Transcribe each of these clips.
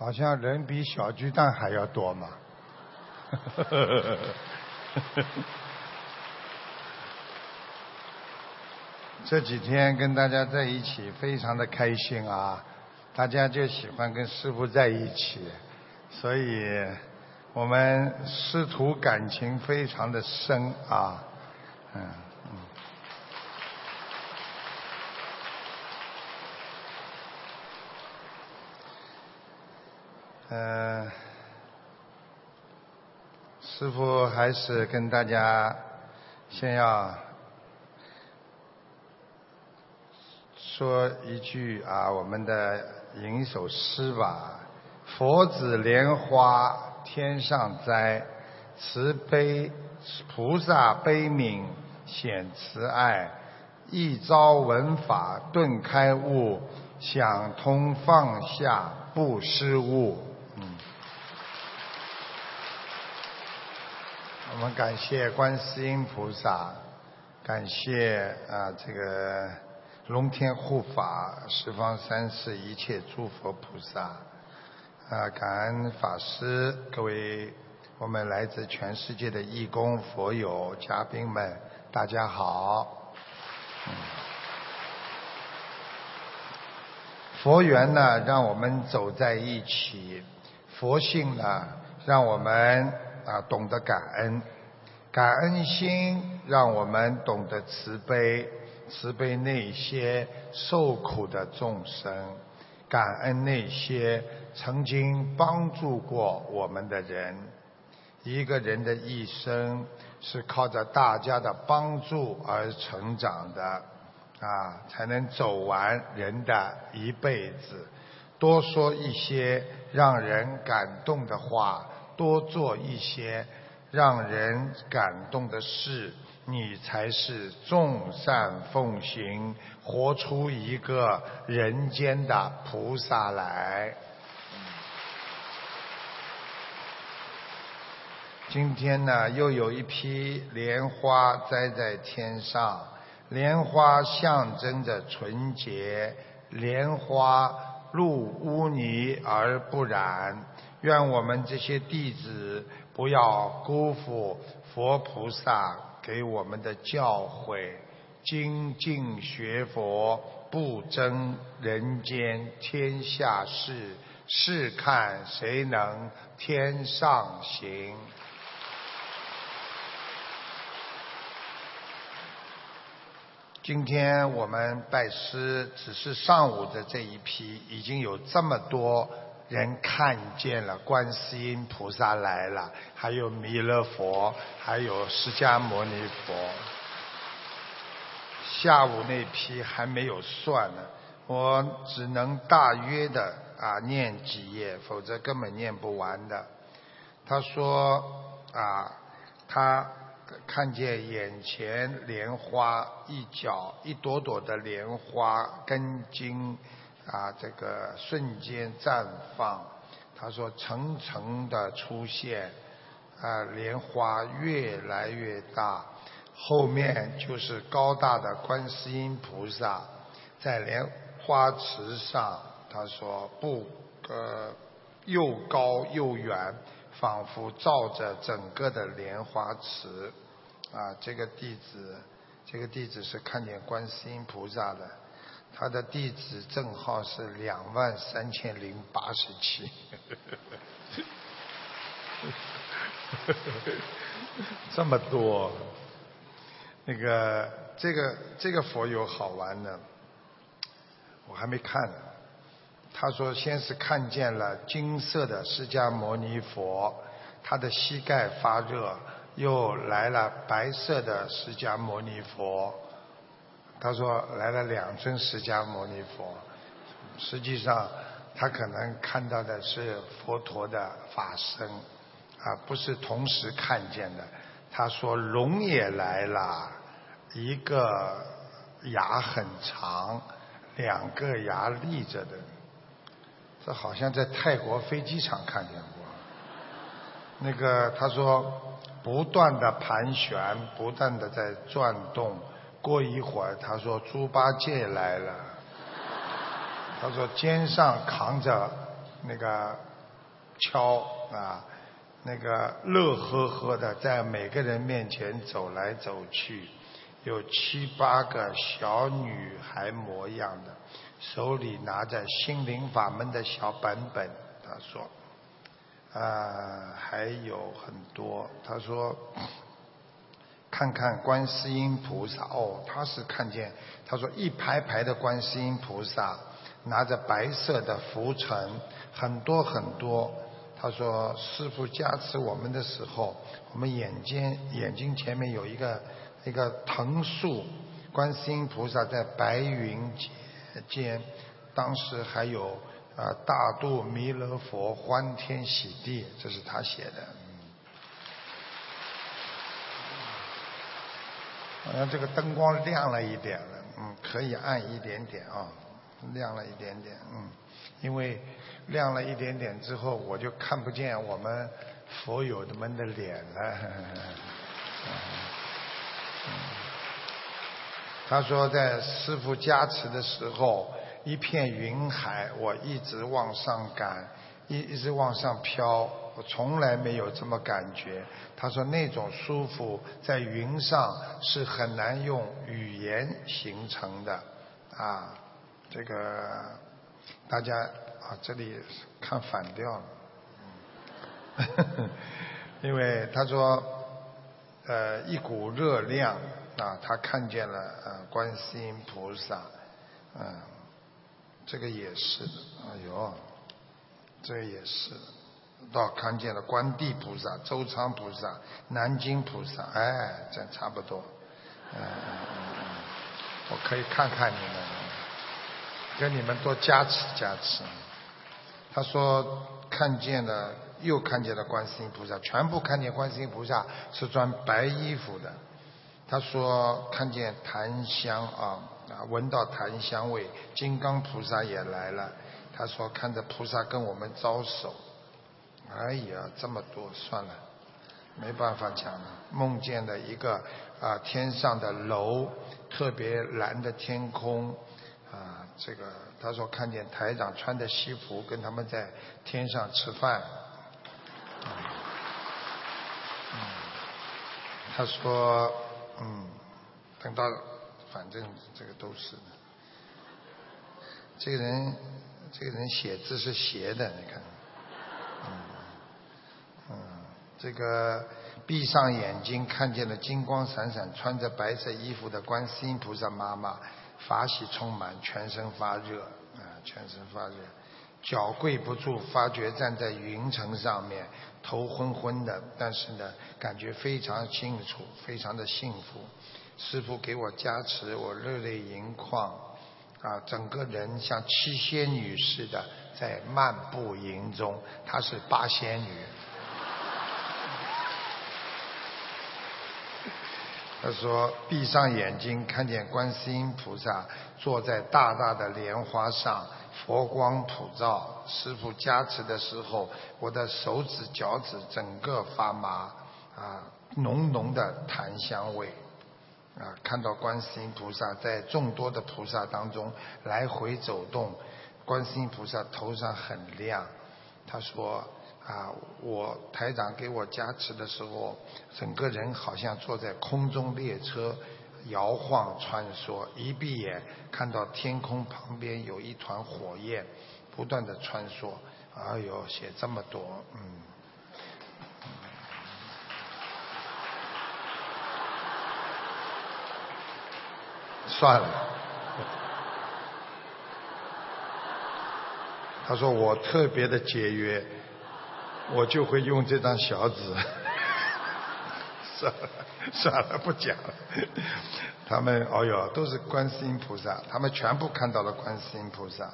好像人比小巨蛋还要多嘛。这几天跟大家在一起，非常的开心啊！大家就喜欢跟师傅在一起，所以我们师徒感情非常的深啊，嗯嗯。师傅还是跟大家先要说一句啊，我们的吟一首诗吧。佛子莲花天上栽，慈悲菩萨悲悯显慈爱，一朝闻法顿开悟，想通放下不失误。我我们感谢观世音菩萨，感谢啊这个龙天护法、十方三世一切诸佛菩萨，啊感恩法师各位我们来自全世界的义工佛友嘉宾们，大家好。佛缘呢，让我们走在一起；佛性呢，让我们。啊，懂得感恩，感恩心让我们懂得慈悲，慈悲那些受苦的众生，感恩那些曾经帮助过我们的人。一个人的一生是靠着大家的帮助而成长的，啊，才能走完人的一辈子。多说一些让人感动的话。多做一些让人感动的事，你才是众善奉行，活出一个人间的菩萨来。今天呢，又有一批莲花栽在天上，莲花象征着纯洁，莲花入污泥而不染。愿我们这些弟子不要辜负佛菩萨给我们的教诲，精进学佛，不争人间天下事，试看谁能天上行。今天我们拜师，只是上午的这一批，已经有这么多。人看见了观世音菩萨来了，还有弥勒佛，还有释迦牟尼佛。下午那批还没有算呢，我只能大约的啊念几页，否则根本念不完的。他说啊，他看见眼前莲花一角一朵朵的莲花根茎。啊，这个瞬间绽放，他说层层的出现，啊，莲花越来越大，后面就是高大的观世音菩萨在莲花池上，他说不，呃，又高又远，仿佛照着整个的莲花池，啊，这个弟子，这个弟子是看见观世音菩萨的。他的地址证号是两万三千零八十七，这么多。那个这个这个佛有好玩的，我还没看呢。他说先是看见了金色的释迦牟尼佛，他的膝盖发热，又来了白色的释迦牟尼佛。他说来了两尊释迦牟尼佛，实际上他可能看到的是佛陀的法身，啊，不是同时看见的。他说龙也来了，一个牙很长，两个牙立着的，这好像在泰国飞机场看见过。那个他说不断的盘旋，不断的在转动。过一会儿，他说猪八戒来了。他说肩上扛着那个敲啊，那个乐呵呵的在每个人面前走来走去，有七八个小女孩模样的，手里拿着心灵法门的小本本。他说，啊，还有很多。他说。看看观世音菩萨哦，他是看见他说一排排的观世音菩萨拿着白色的拂尘，很多很多。他说师傅加持我们的时候，我们眼睛眼睛前面有一个一个藤树，观世音菩萨在白云间，当时还有啊大肚弥勒佛欢天喜地，这是他写的。好像这个灯光亮了一点了，嗯，可以暗一点点啊，亮了一点点，嗯，因为亮了一点点之后，我就看不见我们佛友的们的脸了。他说在师傅加持的时候，一片云海，我一直往上赶，一一直往上飘。我从来没有这么感觉。他说那种舒服在云上是很难用语言形成的啊。这个大家啊，这里看反调了。因为他说呃一股热量啊，他看见了呃观世音菩萨，嗯，这个也是的。哎呦，这个也是。到看见了观地菩萨、周昌菩萨、南京菩萨，哎，这差不多。嗯我可以看看你们，跟你们多加持加持。他说看见了，又看见了观世音菩萨，全部看见观世音菩萨是穿白衣服的。他说看见檀香啊啊，闻到檀香味，金刚菩萨也来了。他说看着菩萨跟我们招手。哎呀，这么多，算了，没办法讲了。梦见的一个啊，天上的楼，特别蓝的天空，啊，这个他说看见台长穿的西服跟他们在天上吃饭。他说，嗯，等到反正这个都是，这个人这个人写字是斜的，你看。这个闭上眼睛，看见了金光闪闪、穿着白色衣服的观世音菩萨妈妈，法喜充满，全身发热啊，全身发热，脚跪不住，发觉站在云层上面，头昏昏的，但是呢，感觉非常清楚，非常的幸福。师傅给我加持，我热泪盈眶啊，整个人像七仙女似的在漫步营中，她是八仙女。他说：“闭上眼睛，看见观世音菩萨坐在大大的莲花上，佛光普照。师傅加持的时候，我的手指、脚趾整个发麻，啊，浓浓的檀香味。啊，看到观世音菩萨在众多的菩萨当中来回走动，观世音菩萨头上很亮。他说。”啊，我台长给我加持的时候，整个人好像坐在空中列车，摇晃穿梭。一闭眼，看到天空旁边有一团火焰，不断的穿梭。哎呦，写这么多，嗯。算了。他说我特别的节约。我就会用这张小纸，算了算了，不讲了。他们哦哟，都是观世音菩萨，他们全部看到了观世音菩萨。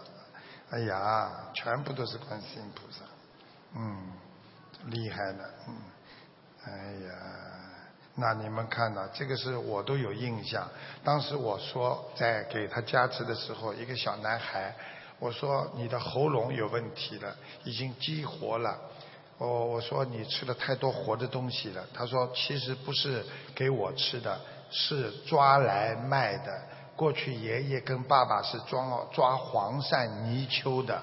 哎呀，全部都是观世音菩萨，嗯，厉害了，嗯，哎呀，那你们看到这个是我都有印象。当时我说在给他加持的时候，一个小男孩，我说你的喉咙有问题了，已经激活了。我我说你吃了太多活的东西了。他说其实不是给我吃的，是抓来卖的。过去爷爷跟爸爸是抓抓黄鳝泥鳅的，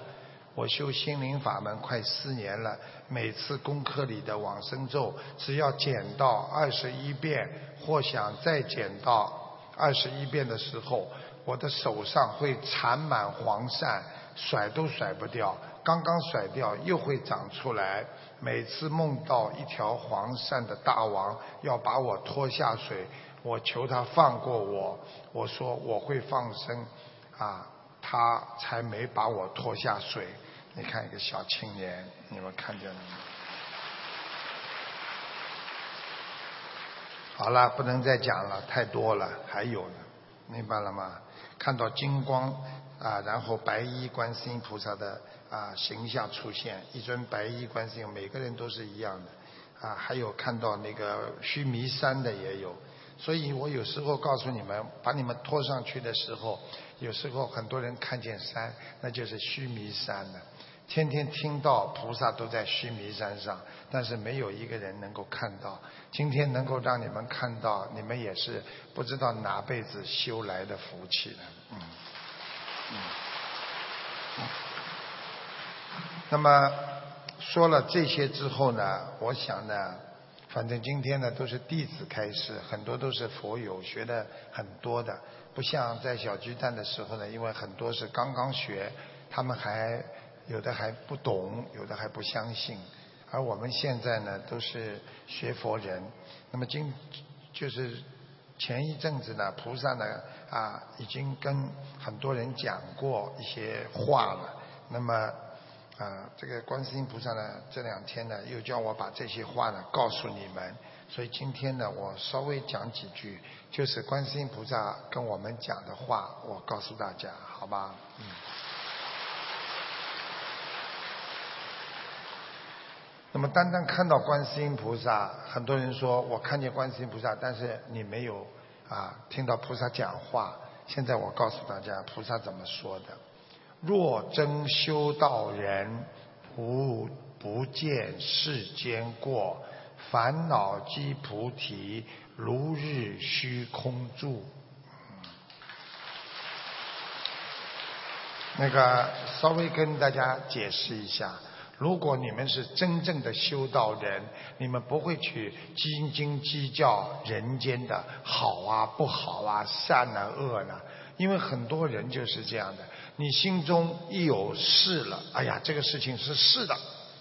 我修心灵法门快四年了，每次功课里的往生咒，只要减到二十一遍，或想再减到二十一遍的时候，我的手上会缠满黄鳝，甩都甩不掉。刚刚甩掉，又会长出来。每次梦到一条黄鳝的大王要把我拖下水，我求他放过我。我说我会放生，啊，他才没把我拖下水。你看一个小青年，你们看见了吗？好了，不能再讲了，太多了，还有呢，明白了吗？看到金光啊，然后白衣观世音菩萨的啊形象出现，一尊白衣观世音，每个人都是一样的啊。还有看到那个须弥山的也有，所以我有时候告诉你们，把你们拖上去的时候，有时候很多人看见山，那就是须弥山的。天天听到菩萨都在须弥山上，但是没有一个人能够看到。今天能够让你们看到，你们也是不知道哪辈子修来的福气了。嗯，嗯。那么说了这些之后呢，我想呢，反正今天呢都是弟子开始，很多都是佛友学的很多的，不像在小巨蛋的时候呢，因为很多是刚刚学，他们还。有的还不懂，有的还不相信，而我们现在呢，都是学佛人。那么今就是前一阵子呢，菩萨呢啊，已经跟很多人讲过一些话了。那么啊，这个观世音菩萨呢，这两天呢，又叫我把这些话呢告诉你们。所以今天呢，我稍微讲几句，就是观世音菩萨跟我们讲的话，我告诉大家，好吧？嗯。那么单单看到观世音菩萨，很多人说我看见观世音菩萨，但是你没有啊听到菩萨讲话。现在我告诉大家，菩萨怎么说的：若真修道人，无不见世间过，烦恼即菩提，如日虚空住。那个稍微跟大家解释一下。如果你们是真正的修道人，你们不会去斤斤计较人间的好啊、不好啊、善啊、恶呢？因为很多人就是这样的，你心中一有是了，哎呀，这个事情是是的，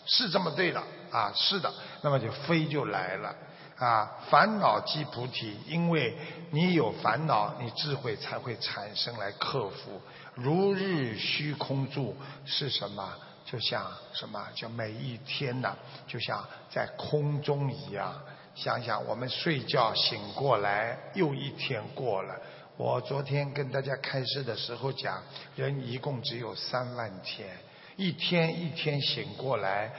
是这么对的啊，是的，那么就飞就来了啊。烦恼即菩提，因为你有烦恼，你智慧才会产生来克服。如日虚空住是什么？就像什么叫每一天呢？就像在空中一样。想想我们睡觉醒过来，又一天过了。我昨天跟大家开示的时候讲，人一共只有三万天，一天一天醒过来，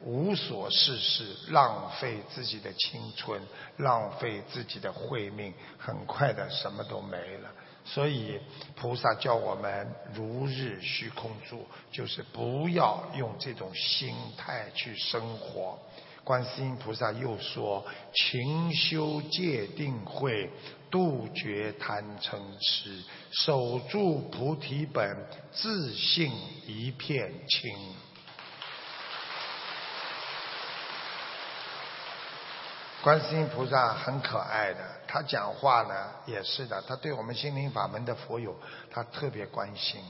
无所事事，浪费自己的青春，浪费自己的慧命，很快的什么都没了。所以菩萨叫我们如日虚空住，就是不要用这种心态去生活。观世音菩萨又说：勤修戒定慧，杜绝贪嗔痴，守住菩提本，自信一片清。观世音菩萨很可爱的，他讲话呢也是的，他对我们心灵法门的佛友，他特别关心。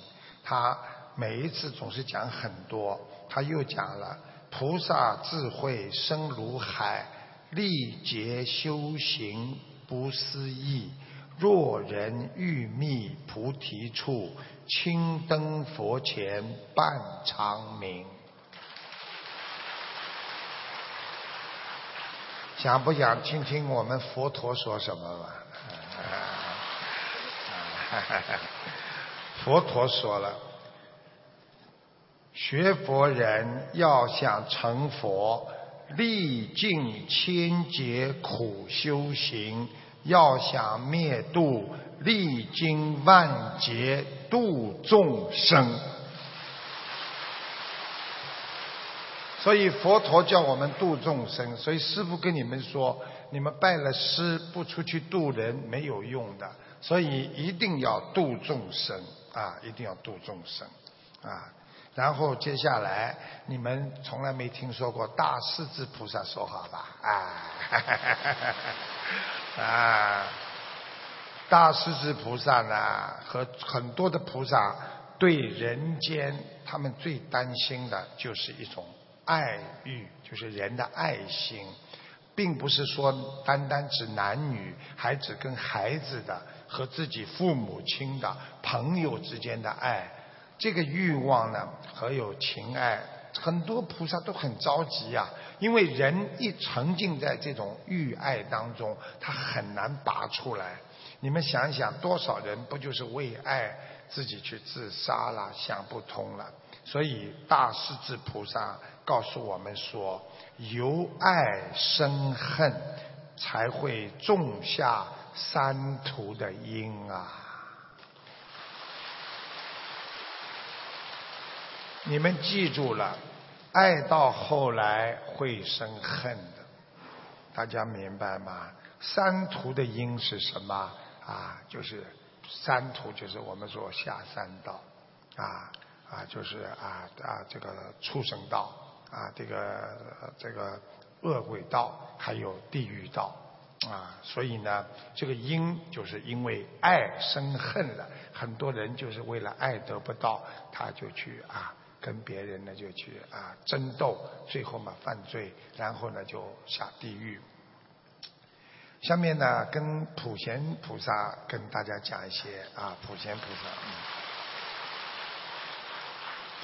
他每一次总是讲很多，他又讲了菩萨智慧深如海，历劫修行不思议。若人欲觅菩提处，青灯佛前半长明。想不想听听我们佛陀说什么嘛？佛陀说了，学佛人要想成佛，历尽千劫苦修行；要想灭度，历经万劫度众生。所以佛陀叫我们度众生，所以师父跟你们说，你们拜了师不出去度人没有用的，所以一定要度众生啊，一定要度众生啊。然后接下来，你们从来没听说过大势至菩萨说话吧？啊，啊，大势至菩萨呢，和很多的菩萨对人间，他们最担心的就是一种爱欲，就是人的爱心，并不是说单单指男女，还指跟孩子的和自己父母亲的朋友之间的爱。这个欲望呢，和有情爱，很多菩萨都很着急呀。因为人一沉浸在这种欲爱当中，他很难拔出来。你们想想，多少人不就是为爱自己去自杀了，想不通了？所以大势至菩萨告诉我们说：由爱生恨，才会种下三途的因啊。你们记住了，爱到后来会生恨的，大家明白吗？三途的因是什么？啊，就是三途，就是我们说下三道，啊啊，就是啊啊这个畜生道，啊这个这个恶鬼道，还有地狱道，啊，所以呢，这个因就是因为爱生恨了，很多人就是为了爱得不到，他就去啊。跟别人呢就去啊争斗，最后嘛犯罪，然后呢就下地狱。下面呢跟普贤菩萨跟大家讲一些啊普贤菩萨，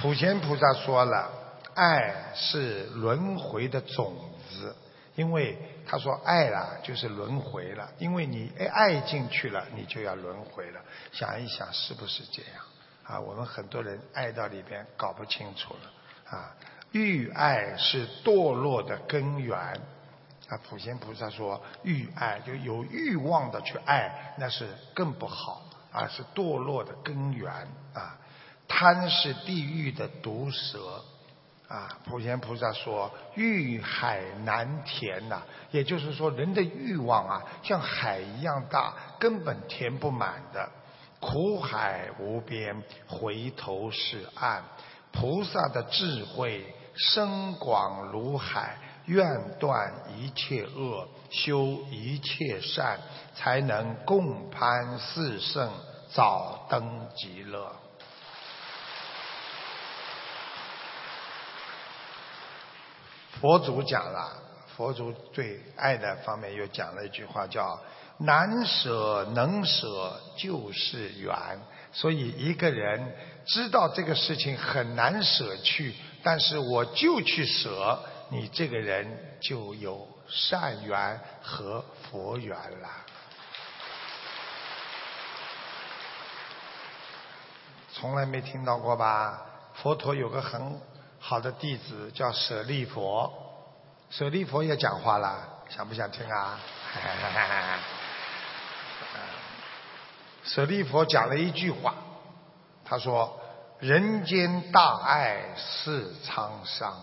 普贤菩萨说了，爱是轮回的种子，因为他说爱啦就是轮回了，因为你爱进去了，你就要轮回了，想一想是不是这样？啊，我们很多人爱到里边搞不清楚了啊！欲爱是堕落的根源啊！普贤菩萨说，欲爱就有欲望的去爱，那是更不好啊，是堕落的根源啊！贪是地狱的毒蛇啊！普贤菩萨说，欲海难填呐，也就是说，人的欲望啊，像海一样大，根本填不满的。苦海无边，回头是岸。菩萨的智慧深广如海，愿断一切恶，修一切善，才能共攀四圣，早登极乐。佛祖讲了，佛祖对爱的方面又讲了一句话，叫。难舍能舍就是缘，所以一个人知道这个事情很难舍去，但是我就去舍，你这个人就有善缘和佛缘了。从来没听到过吧？佛陀有个很好的弟子叫舍利佛，舍利佛也讲话了，想不想听啊？舍利佛讲了一句话，他说：“人间大爱是沧桑。”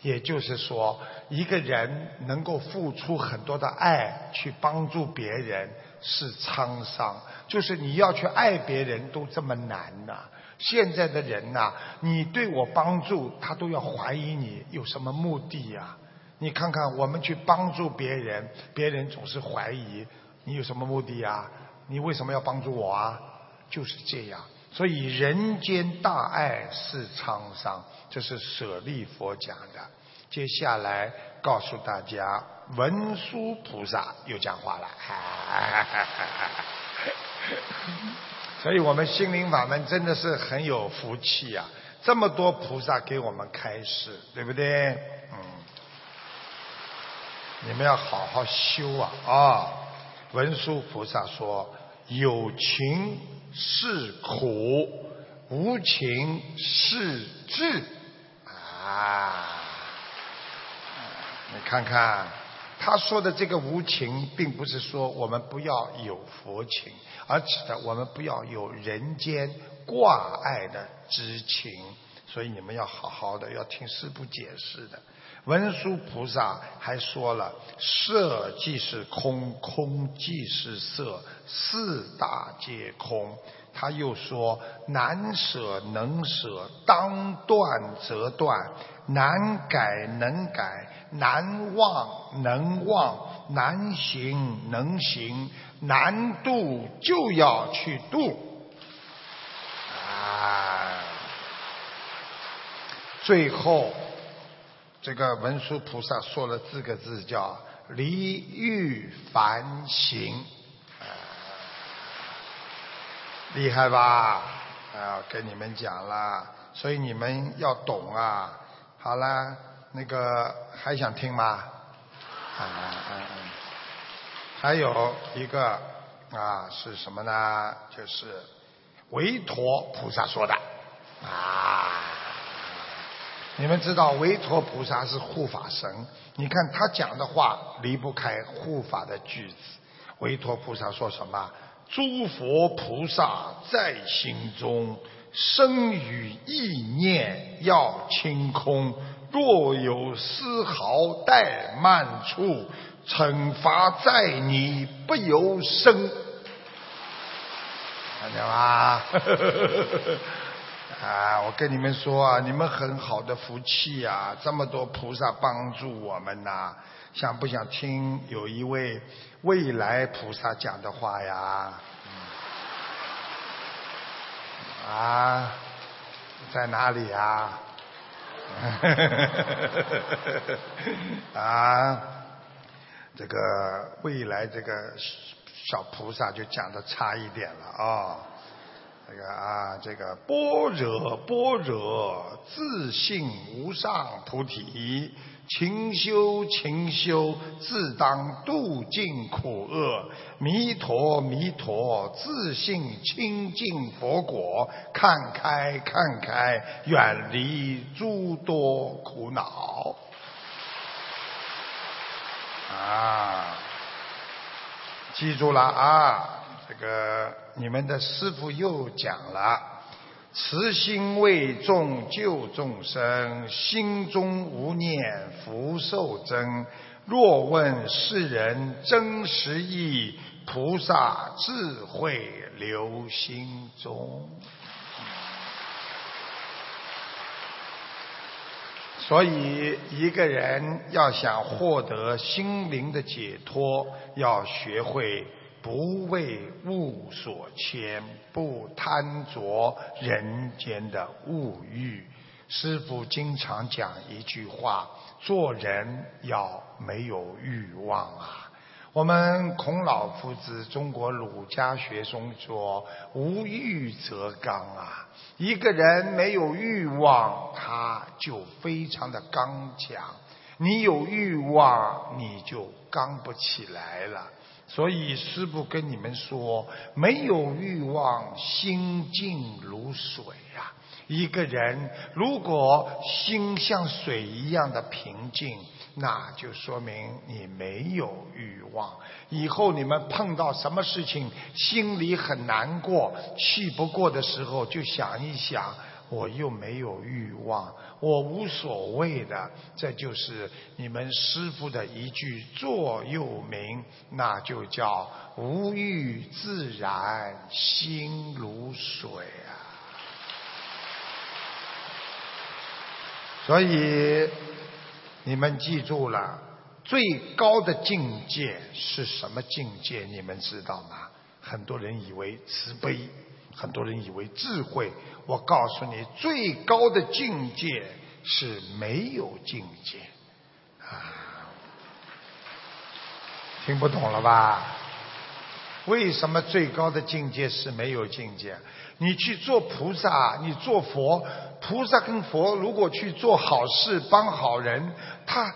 也就是说，一个人能够付出很多的爱去帮助别人是沧桑，就是你要去爱别人都这么难呐。现在的人呐，你对我帮助，他都要怀疑你有什么目的呀？你看看，我们去帮助别人，别人总是怀疑你有什么目的呀？你为什么要帮助我啊？就是这样，所以人间大爱是沧桑，这是舍利佛讲的。接下来告诉大家，文殊菩萨又讲话了。所以我们心灵法门真的是很有福气啊！这么多菩萨给我们开示，对不对？嗯，你们要好好修啊！啊。文殊菩萨说：“有情是苦，无情是智。”啊，你看看他说的这个无情，并不是说我们不要有佛情，而指的我们不要有人间挂碍的之情。所以你们要好好的要听师父解释的。文殊菩萨还说了：“色即是空，空即是色，四大皆空。他又说：“难舍能舍，当断则断；难改能改，难忘能忘；难行能行，难度就要去度。”啊！最后，这个文殊菩萨说了四个字，叫“离欲凡行”。厉害吧？啊，跟你们讲了，所以你们要懂啊。好了，那个还想听吗？啊啊啊！还有一个啊，是什么呢？就是维陀菩萨说的啊。你们知道维陀菩萨是护法神，你看他讲的话离不开护法的句子。维陀菩萨说什么？诸佛菩萨在心中，生与意念要清空。若有丝毫怠慢处，惩罚在你不由生。看见吗？啊，我跟你们说啊，你们很好的福气呀，这么多菩萨帮助我们呐。想不想听有一位未来菩萨讲的话呀？啊，在哪里呀？啊，这个未来这个小菩萨就讲的差一点了啊。这个啊，这个般若般若，自信无上菩提。勤修勤修，自当度尽苦厄。弥陀弥陀，自信清净佛果。看开看开，远离诸多苦恼。啊，记住了啊！这个你们的师傅又讲了。慈心为众救众生，心中无念福寿增。若问世人真实意，菩萨智慧留心中。所以，一个人要想获得心灵的解脱，要学会。不为物所牵，不贪着人间的物欲。师父经常讲一句话：做人要没有欲望啊。我们孔老夫子中国儒家学中说：无欲则刚啊。一个人没有欲望，他就非常的刚强。你有欲望，你就刚不起来了。所以师父跟你们说，没有欲望，心静如水呀。一个人如果心像水一样的平静，那就说明你没有欲望。以后你们碰到什么事情，心里很难过、气不过的时候，就想一想。我又没有欲望，我无所谓的，这就是你们师父的一句座右铭，那就叫无欲自然心如水啊。所以你们记住了，最高的境界是什么境界？你们知道吗？很多人以为慈悲。很多人以为智慧，我告诉你，最高的境界是没有境界啊！听不懂了吧？为什么最高的境界是没有境界？你去做菩萨，你做佛，菩萨跟佛如果去做好事、帮好人，他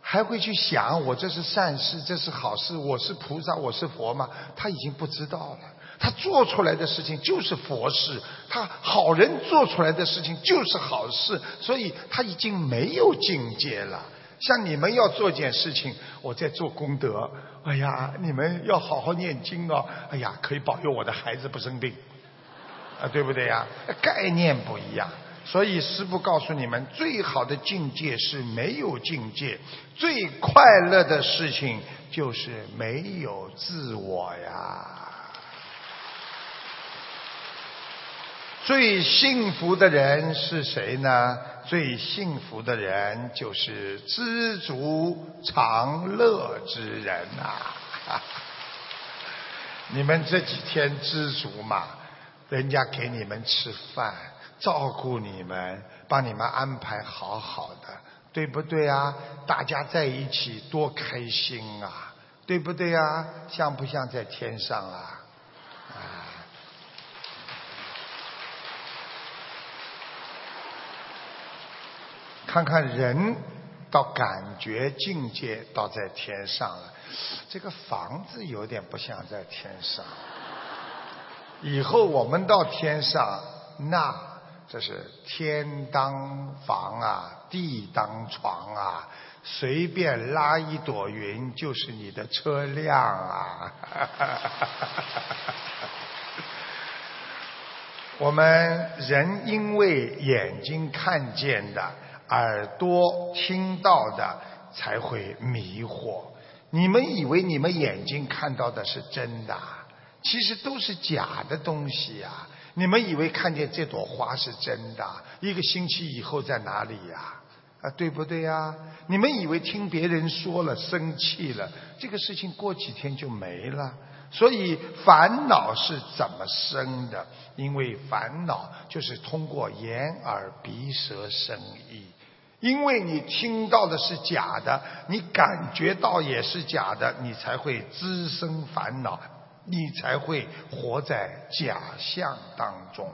还会去想我这是善事，这是好事，我是菩萨，我是佛吗？他已经不知道了。他做出来的事情就是佛事，他好人做出来的事情就是好事，所以他已经没有境界了。像你们要做件事情，我在做功德，哎呀，你们要好好念经哦，哎呀，可以保佑我的孩子不生病，啊，对不对呀？概念不一样，所以师父告诉你们，最好的境界是没有境界，最快乐的事情就是没有自我呀。最幸福的人是谁呢？最幸福的人就是知足常乐之人呐！你们这几天知足嘛？人家给你们吃饭，照顾你们，帮你们安排好好的，对不对啊？大家在一起多开心啊，对不对啊？像不像在天上啊？看看人，到感觉境界到在天上了，这个房子有点不像在天上。以后我们到天上，那这是天当房啊，地当床啊，随便拉一朵云就是你的车辆啊。我们人因为眼睛看见的。耳朵听到的才会迷惑。你们以为你们眼睛看到的是真的，其实都是假的东西呀。你们以为看见这朵花是真的，一个星期以后在哪里呀？啊，对不对呀？你们以为听别人说了生气了，这个事情过几天就没了。所以烦恼是怎么生的？因为烦恼就是通过眼耳鼻舌身意。因为你听到的是假的，你感觉到也是假的，你才会滋生烦恼，你才会活在假象当中。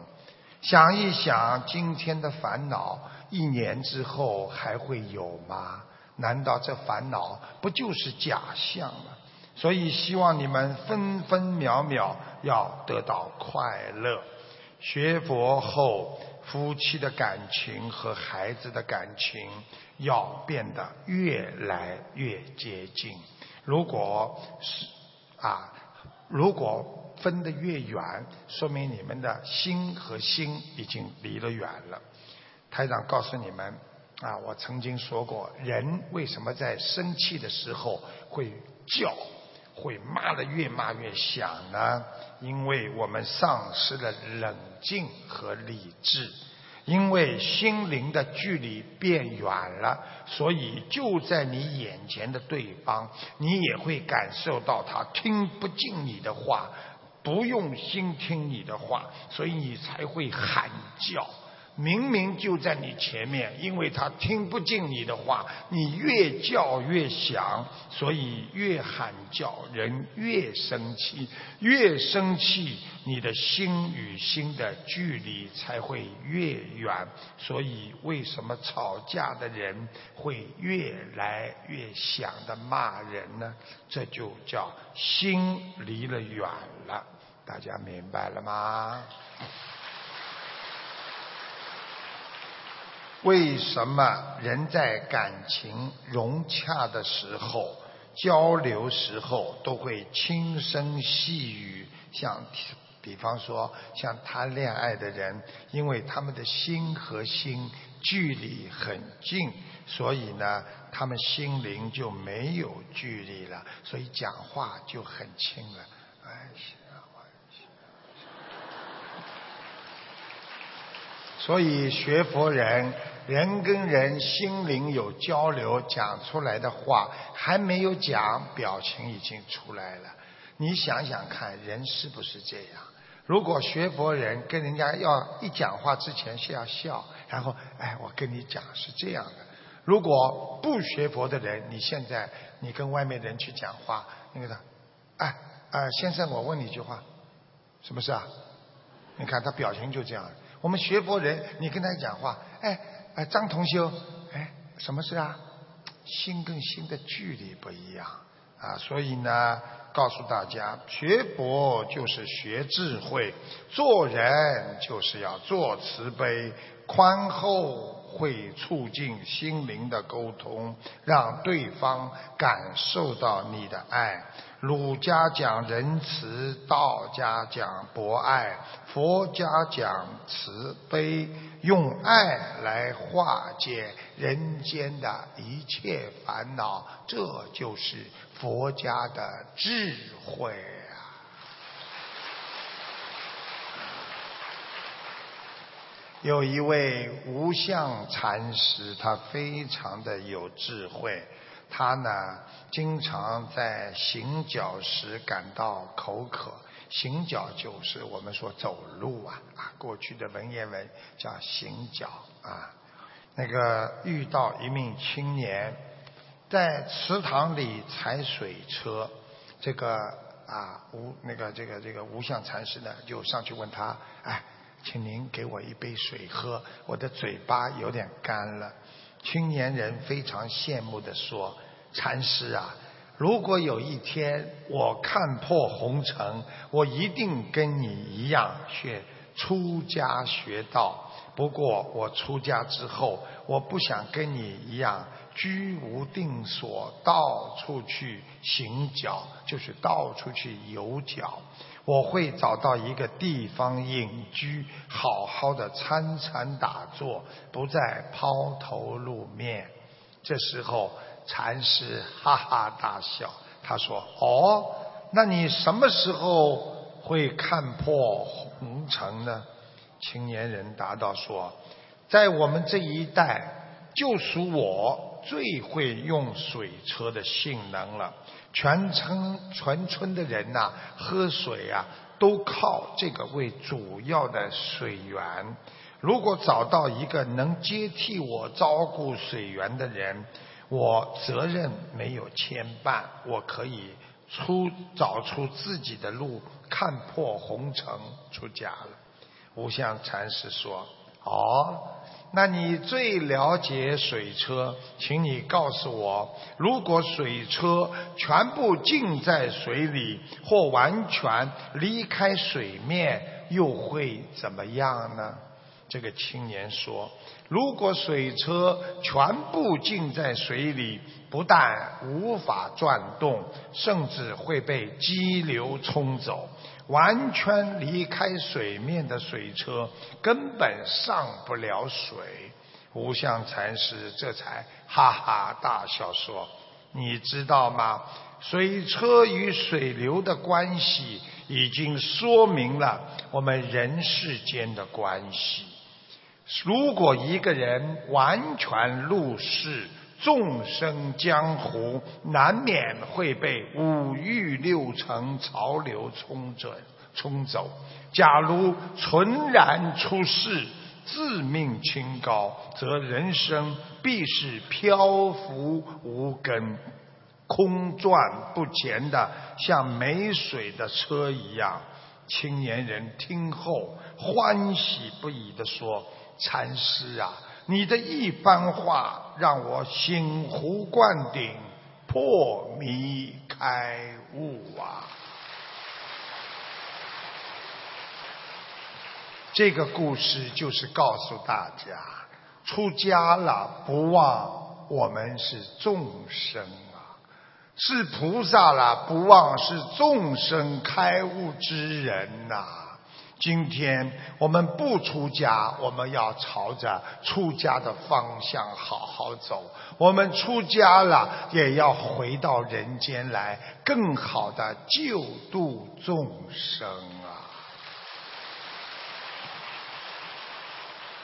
想一想，今天的烦恼，一年之后还会有吗？难道这烦恼不就是假象吗？所以，希望你们分分秒秒要得到快乐。学佛后。夫妻的感情和孩子的感情要变得越来越接近。如果是啊，如果分得越远，说明你们的心和心已经离了远了。台长告诉你们啊，我曾经说过，人为什么在生气的时候会叫，会骂得越骂越响呢？因为我们丧失了冷静和理智。因为心灵的距离变远了，所以就在你眼前的对方，你也会感受到他听不进你的话，不用心听你的话，所以你才会喊叫。明明就在你前面，因为他听不进你的话，你越叫越响，所以越喊叫，人越生气，越生气，你的心与心的距离才会越远。所以，为什么吵架的人会越来越想的骂人呢？这就叫心离了远了。大家明白了吗？为什么人在感情融洽的时候、交流时候都会轻声细语？像比方说，像谈恋爱的人，因为他们的心和心距离很近，所以呢，他们心灵就没有距离了，所以讲话就很轻了。哎，所以学佛人。人跟人心灵有交流，讲出来的话还没有讲，表情已经出来了。你想想看，人是不是这样？如果学佛人跟人家要一讲话之前是要笑，然后哎，我跟你讲是这样的。如果不学佛的人，你现在你跟外面人去讲话，那个哎啊先生，我问你一句话，什么事啊？你看他表情就这样。我们学佛人，你跟他讲话，哎。哎，张同修，哎，什么事啊？心跟心的距离不一样啊，所以呢，告诉大家，学佛就是学智慧，做人就是要做慈悲、宽厚。会促进心灵的沟通，让对方感受到你的爱。儒家讲仁慈，道家讲博爱，佛家讲慈悲，用爱来化解人间的一切烦恼，这就是佛家的智慧啊！有一位无相禅师，他非常的有智慧。他呢，经常在行脚时感到口渴。行脚就是我们说走路啊啊，过去的文言文叫行脚啊。那个遇到一名青年在池塘里踩水车，这个啊无那个这个这个无相禅师呢，就上去问他，哎，请您给我一杯水喝，我的嘴巴有点干了。青年人非常羡慕的说：“禅师啊。”如果有一天我看破红尘，我一定跟你一样去出家学道。不过我出家之后，我不想跟你一样居无定所，到处去行脚，就是到处去游脚。我会找到一个地方隐居，好好的参禅打坐，不再抛头露面。这时候。禅师哈哈大笑，他说：“哦，那你什么时候会看破红尘呢？”青年人答道：“说，在我们这一代，就属我最会用水车的性能了。全村全村的人呐，喝水啊，都靠这个为主要的水源。如果找到一个能接替我照顾水源的人。”我责任没有牵绊，我可以出找出自己的路，看破红尘，出家了。无相禅师说：“哦，那你最了解水车，请你告诉我，如果水车全部浸在水里，或完全离开水面，又会怎么样呢？”这个青年说。如果水车全部浸在水里，不但无法转动，甚至会被激流冲走。完全离开水面的水车根本上不了水。无相禅师这才哈哈大笑说：“你知道吗？水车与水流的关系，已经说明了我们人世间的关系。”如果一个人完全入世，众生江湖难免会被五欲六尘潮流冲准冲走。假如纯然出世，自命清高，则人生必是漂浮无根、空转不前的，像没水的车一样。青年人听后欢喜不已地说。禅师啊，你的一番话让我醒湖灌顶，破迷开悟啊！这个故事就是告诉大家，出家了不忘我们是众生啊，是菩萨了不忘是众生开悟之人呐。今天我们不出家，我们要朝着出家的方向好好走。我们出家了，也要回到人间来，更好的救度众生啊！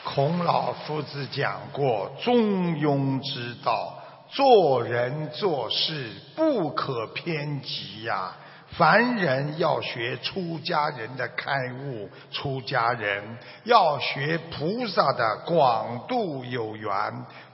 孔老夫子讲过中庸之道，做人做事不可偏激呀。凡人要学出家人的开悟，出家人要学菩萨的广度有缘。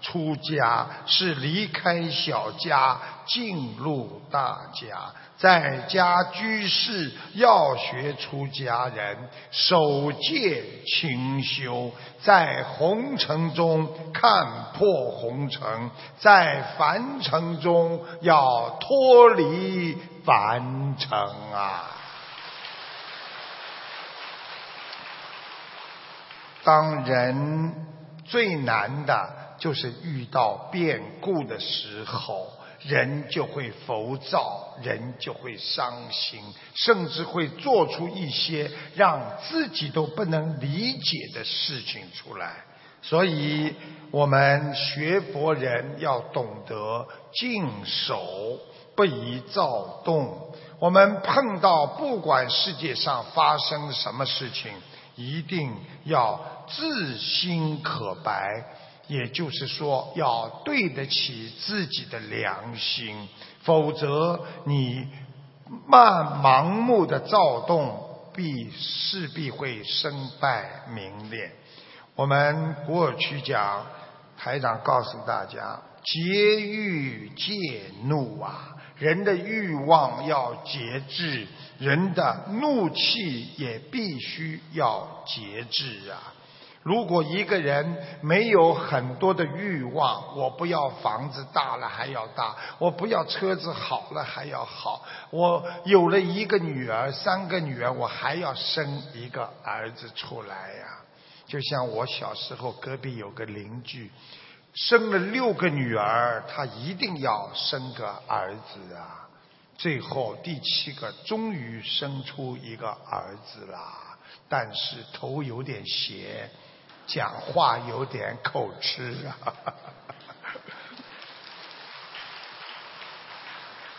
出家是离开小家，进入大家。在家居士要学出家人守戒勤修，在红尘中看破红尘，在凡尘中要脱离凡尘啊！当人最难的就是遇到变故的时候。人就会浮躁，人就会伤心，甚至会做出一些让自己都不能理解的事情出来。所以，我们学佛人要懂得静守，不宜躁动。我们碰到不管世界上发生什么事情，一定要自心可白，也就是说要对得起自己的良心，否则你慢盲目的躁动，必势必会身败名裂。我们过去讲，台长告诉大家，节欲戒怒啊，人的欲望要节制，人的怒气也必须要节制啊。如果一个人没有很多的欲望，我不要房子大了还要大，我不要车子好了还要好，我有了一个女儿、三个女儿，我还要生一个儿子出来呀。就像我小时候隔壁有个邻居，生了六个女儿，他一定要生个儿子啊。最后第七个终于生出一个儿子啦，但是头有点斜，讲话有点口吃啊。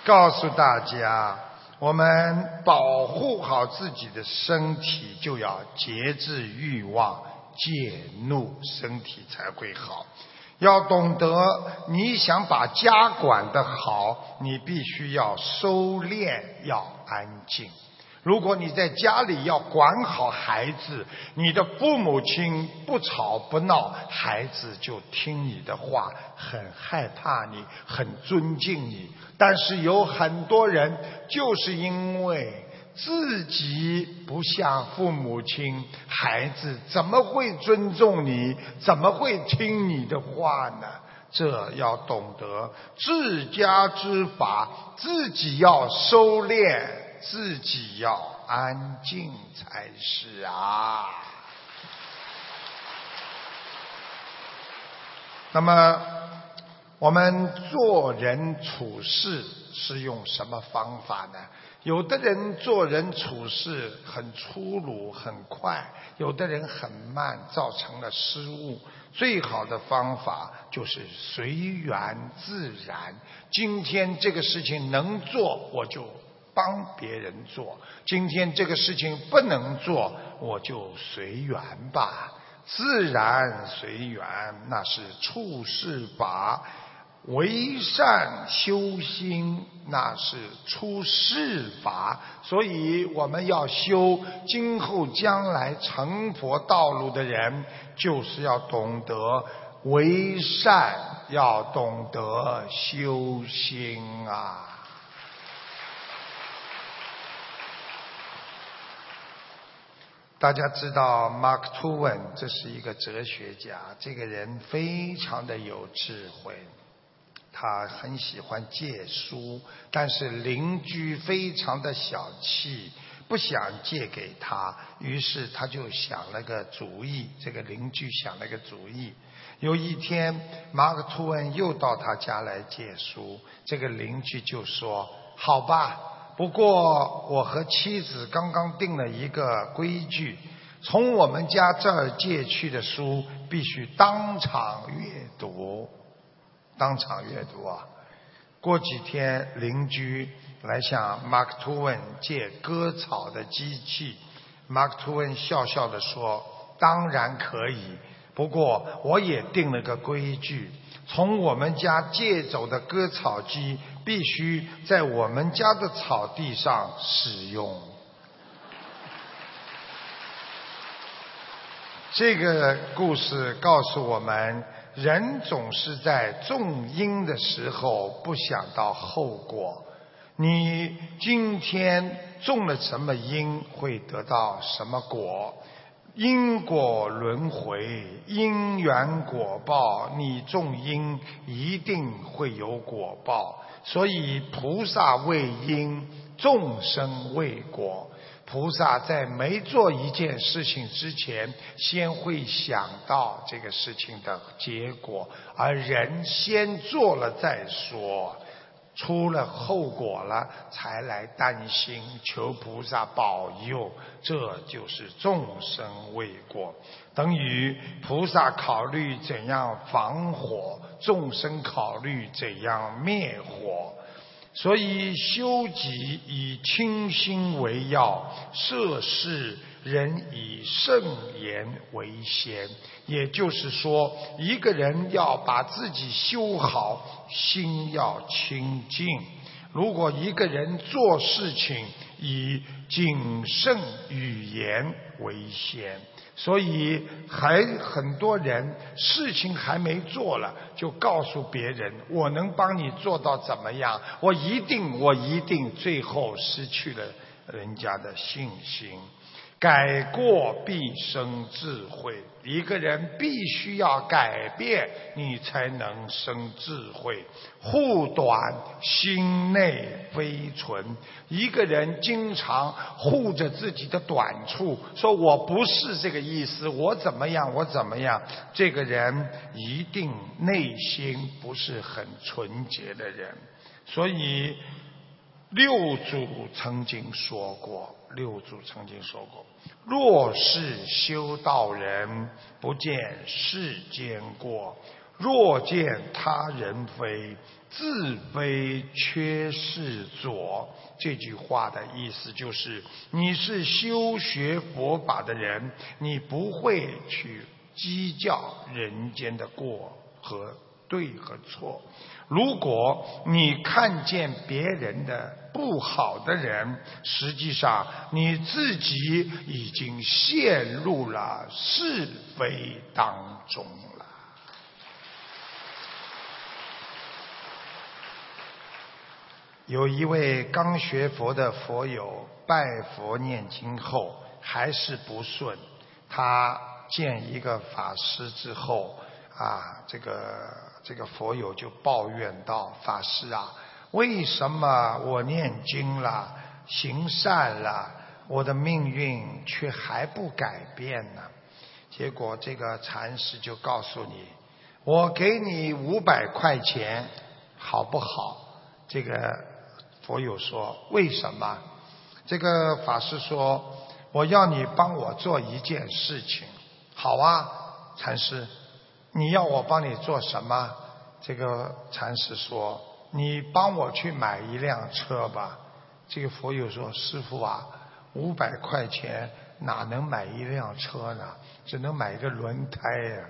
告诉大家，我们保护好自己的身体，就要节制欲望。戒怒，身体才会好。要懂得，你想把家管得好，你必须要收敛，要安静。如果你在家里要管好孩子，你的父母亲不吵不闹，孩子就听你的话，很害怕你，很尊敬你。但是有很多人就是因为。自己不像父母亲，孩子怎么会尊重你？怎么会听你的话呢？这要懂得治家之法，自己要收敛，自己要安静才是啊。那么，我们做人处事是用什么方法呢？有的人做人处事很粗鲁很快，有的人很慢，造成了失误。最好的方法就是随缘自然。今天这个事情能做，我就帮别人做；今天这个事情不能做，我就随缘吧。自然随缘，那是处事法。为善修心，那是出世法，所以我们要修今后将来成佛道路的人，就是要懂得为善，要懂得修心啊！大家知道 Mark Twain，这是一个哲学家，这个人非常的有智慧。他很喜欢借书，但是邻居非常的小气，不想借给他，于是他就想了个主意。这个邻居想了个主意，有一天马克吐温又到他家来借书，这个邻居就说：“好吧，不过我和妻子刚刚定了一个规矩，从我们家这儿借去的书必须当场阅读。”当场阅读啊！过几天邻居来向 Mark Twain 借割草的机器，Mark Twain 笑笑地说：“当然可以，不过我也定了个规矩，从我们家借走的割草机必须在我们家的草地上使用。”这个故事告诉我们。人总是在种因的时候不想到后果。你今天种了什么因，会得到什么果？因果轮回，因缘果报。你种因，一定会有果报。所以菩萨为因，众生为果。菩萨在没做一件事情之前，先会想到这个事情的结果，而人先做了再说，出了后果了才来担心，求菩萨保佑，这就是众生未过，等于菩萨考虑怎样防火，众生考虑怎样灭火。所以修己以清心为要，涉世人以圣言为先。也就是说，一个人要把自己修好，心要清净。如果一个人做事情以谨慎语言为先。所以还很多人事情还没做了，就告诉别人我能帮你做到怎么样？我一定，我一定，最后失去了人家的信心。改过必生智慧，一个人必须要改变，你才能生智慧。护短心内非存，一个人经常护着自己的短处，说我不是这个意思，我怎么样，我怎么样，这个人一定内心不是很纯洁的人。所以六祖曾经说过，六祖曾经说过。若是修道人，不见世间过；若见他人非，自非缺事左。这句话的意思就是：你是修学佛法的人，你不会去计较人间的过和对和错。如果你看见别人的不好的人，实际上你自己已经陷入了是非当中了。有一位刚学佛的佛友拜佛念经后还是不顺，他见一个法师之后啊，这个。这个佛友就抱怨道：“法师啊，为什么我念经了、行善了，我的命运却还不改变呢？”结果这个禅师就告诉你：“我给你五百块钱，好不好？”这个佛友说：“为什么？”这个法师说：“我要你帮我做一件事情。”好啊，禅师。你要我帮你做什么？这个禅师说：“你帮我去买一辆车吧。”这个佛友说：“师傅啊，五百块钱哪能买一辆车呢？只能买一个轮胎呀。”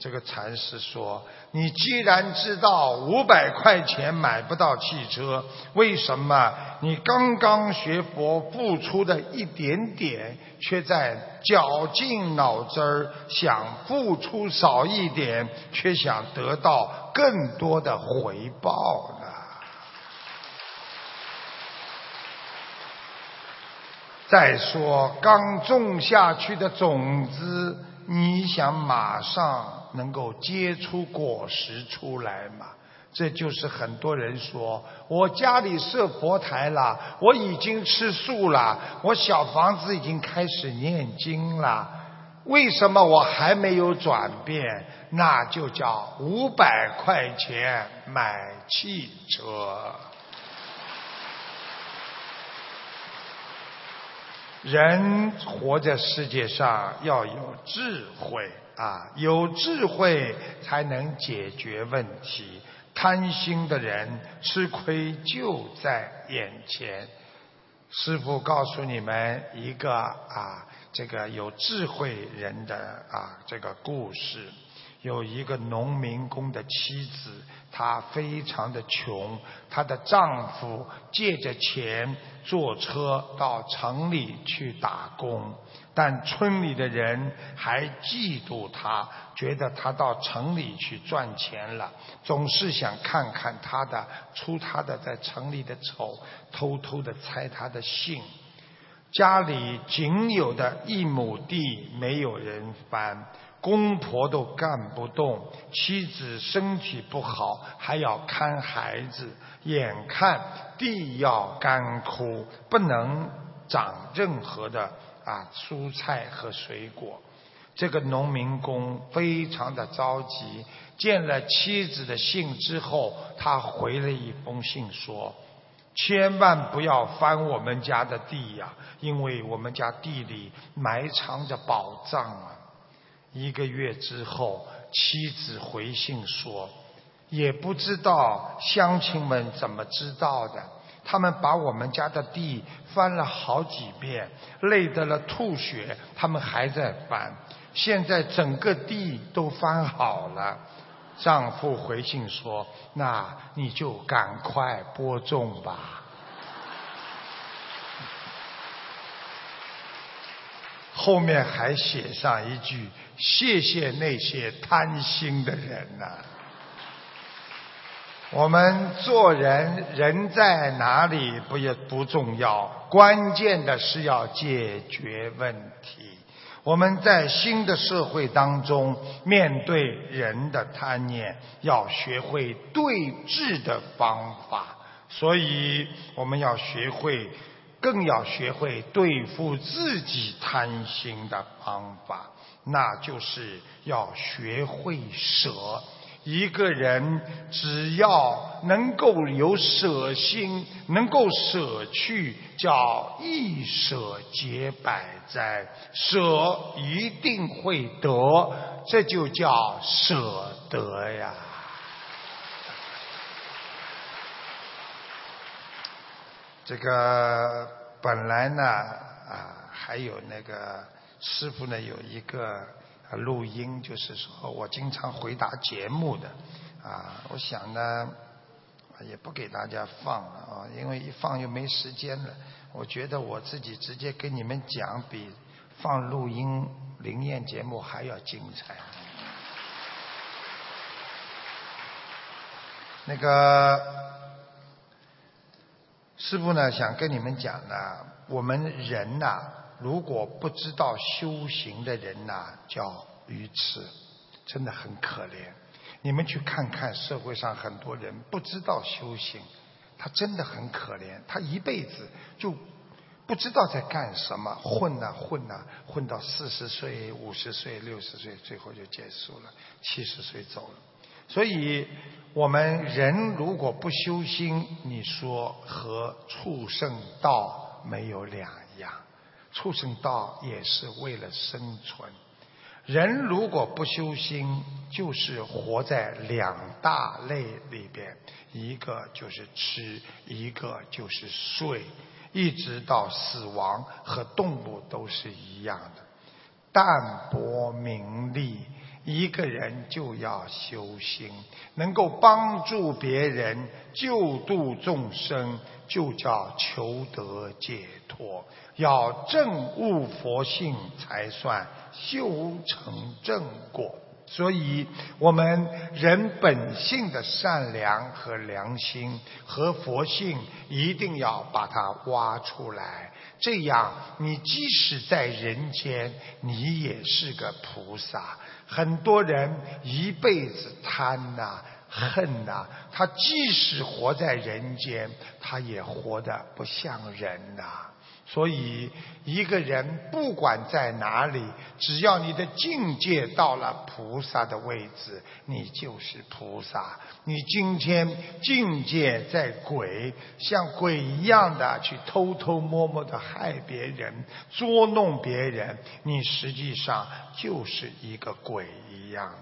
这个禅师说：“你既然知道五百块钱买不到汽车，为什么你刚刚学佛付出的一点点，却在绞尽脑汁儿想付出少一点，却想得到更多的回报呢？”再说，刚种下去的种子，你想马上？能够结出果实出来嘛？这就是很多人说，我家里设佛台了，我已经吃素了，我小房子已经开始念经了，为什么我还没有转变？那就叫五百块钱买汽车。人活在世界上要有智慧。啊，有智慧才能解决问题。贪心的人吃亏就在眼前。师傅告诉你们一个啊，这个有智慧人的啊这个故事。有一个农民工的妻子，她非常的穷，她的丈夫借着钱坐车到城里去打工。但村里的人还嫉妒她，觉得她到城里去赚钱了，总是想看看她的出她的在城里的丑，偷偷的猜她的姓。家里仅有的一亩地没有人翻，公婆都干不动，妻子身体不好，还要看孩子，眼看地要干枯，不能长任何的。啊，蔬菜和水果，这个农民工非常的着急。见了妻子的信之后，他回了一封信说：“千万不要翻我们家的地呀，因为我们家地里埋藏着宝藏啊。”一个月之后，妻子回信说：“也不知道乡亲们怎么知道的。”他们把我们家的地翻了好几遍，累得了吐血，他们还在翻。现在整个地都翻好了。丈夫回信说：“那你就赶快播种吧。”后面还写上一句：“谢谢那些贪心的人呐。”我们做人，人在哪里不也不重要，关键的是要解决问题。我们在新的社会当中，面对人的贪念，要学会对治的方法。所以，我们要学会，更要学会对付自己贪心的方法，那就是要学会舍。一个人只要能够有舍心，能够舍去，叫一舍解百灾，舍一定会得，这就叫舍得呀。这个本来呢，啊，还有那个师傅呢，有一个。录音就是说我经常回答节目的，啊，我想呢，也不给大家放了啊，因为一放又没时间了。我觉得我自己直接跟你们讲，比放录音灵验节目还要精彩。那个师傅呢，想跟你们讲呢，我们人呐。如果不知道修行的人呐，叫愚痴，真的很可怜。你们去看看社会上很多人不知道修行，他真的很可怜。他一辈子就不知道在干什么，混呐混呐，混到四十岁、五十岁、六十岁，最后就结束了，七十岁走了。所以，我们人如果不修心，你说和畜生道没有两样。畜生道也是为了生存，人如果不修心，就是活在两大类里边，一个就是吃，一个就是睡，一直到死亡，和动物都是一样的。淡泊名利，一个人就要修心，能够帮助别人、救度众生，就叫求得解脱。要证悟佛性才算修成正果，所以我们人本性的善良和良心和佛性一定要把它挖出来，这样你即使在人间，你也是个菩萨。很多人一辈子贪呐、恨呐，他即使活在人间，他也活得不像人呐。所以，一个人不管在哪里，只要你的境界到了菩萨的位置，你就是菩萨。你今天境界在鬼，像鬼一样的去偷偷摸摸的害别人、捉弄别人，你实际上就是一个鬼一样。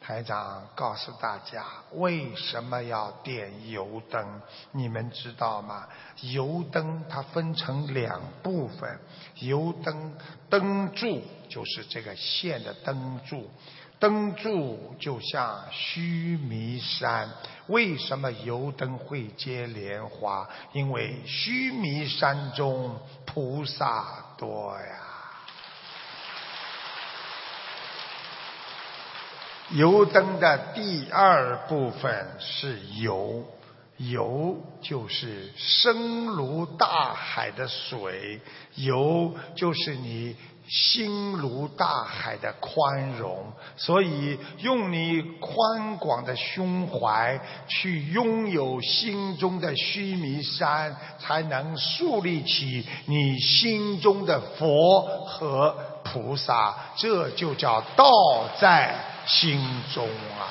台长告诉大家，为什么要点油灯？你们知道吗？油灯它分成两部分，油灯灯柱就是这个线的灯柱，灯柱就像须弥山。为什么油灯会结莲花？因为须弥山中菩萨多呀。油灯的第二部分是油，油就是深如大海的水，油就是你心如大海的宽容。所以，用你宽广的胸怀去拥有心中的须弥山，才能树立起你心中的佛和菩萨。这就叫道在。心中啊！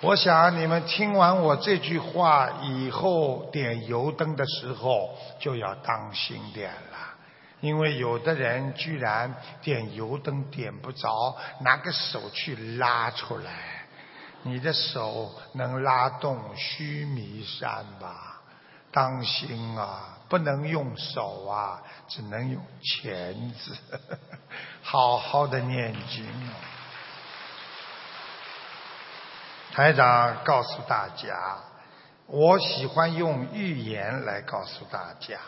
我想你们听完我这句话以后，点油灯的时候就要当心点了，因为有的人居然点油灯点不着，拿个手去拉出来，你的手能拉动须弥山吧？当心啊，不能用手啊，只能用钳子。好好的念经哦。台长告诉大家，我喜欢用寓言来告诉大家。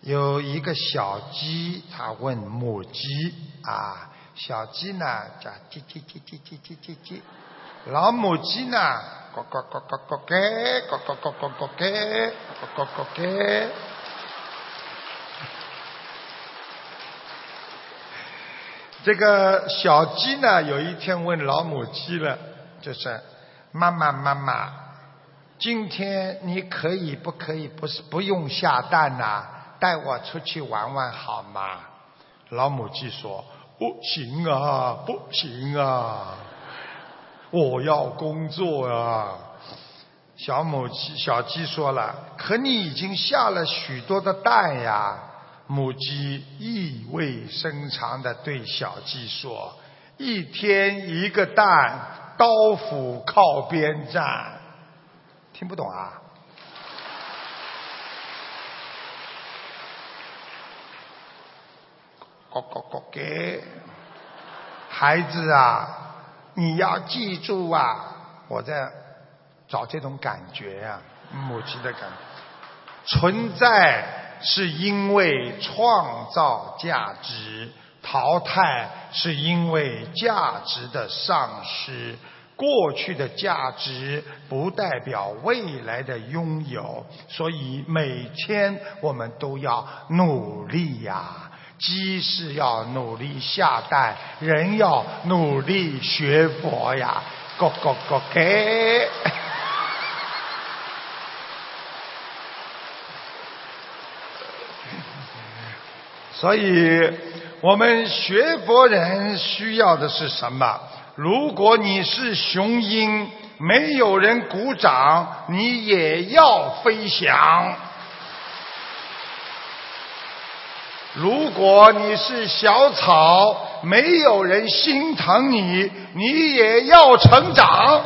有一个小鸡，它问母鸡啊，小鸡呢叫叽叽叽叽叽叽叽叽，老母鸡呢咯咯咯咯咯咯咯咯咯咯咯咯咯。这个小鸡呢，有一天问老母鸡了，就是妈妈妈妈，今天你可以不可以不是不用下蛋呐？带我出去玩玩好吗？老母鸡说：“不行啊，不行啊，我要工作啊。”小母鸡小鸡说了：“可你已经下了许多的蛋呀。”母鸡意味深长的对小鸡说：“一天一个蛋，刀斧靠边站。”听不懂啊？咯咯咯给，孩子啊，你要记住啊！我在找这种感觉呀，母鸡的感觉。存在是因为创造价值，淘汰是因为价值的丧失。过去的价值不代表未来的拥有，所以每天我们都要努力呀。鸡是要努力下蛋，人要努力学佛呀！咯咯咯给。所以，我们学佛人需要的是什么？如果你是雄鹰，没有人鼓掌，你也要飞翔。如果你是小草，没有人心疼你，你也要成长；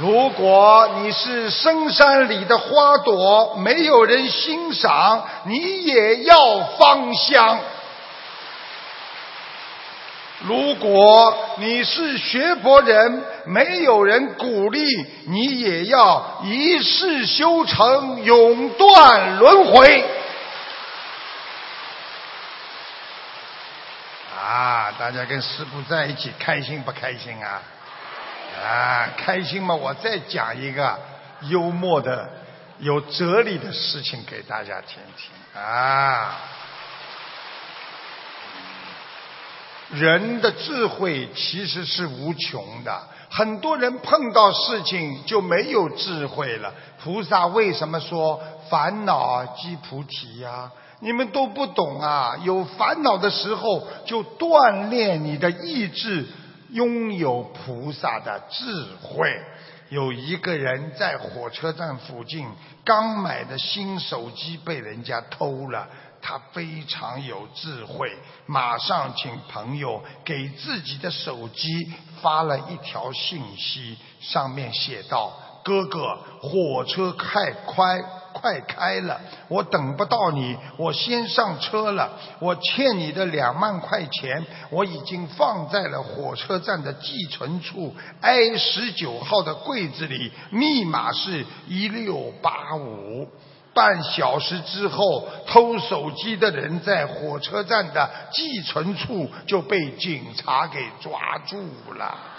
如果你是深山里的花朵，没有人欣赏，你也要芳香；如果你是学佛人，没有人鼓励，你也要一世修成，永断轮回。啊！大家跟师傅在一起开心不开心啊？啊，开心吗？我再讲一个幽默的、有哲理的事情给大家听听啊。人的智慧其实是无穷的，很多人碰到事情就没有智慧了。菩萨为什么说烦恼即菩提呀？你们都不懂啊！有烦恼的时候，就锻炼你的意志，拥有菩萨的智慧。有一个人在火车站附近，刚买的新手机被人家偷了，他非常有智慧，马上请朋友给自己的手机发了一条信息，上面写道：“哥哥，火车太快。”快开了，我等不到你，我先上车了。我欠你的两万块钱，我已经放在了火车站的寄存处 A 十九号的柜子里，密码是一六八五。半小时之后，偷手机的人在火车站的寄存处就被警察给抓住了。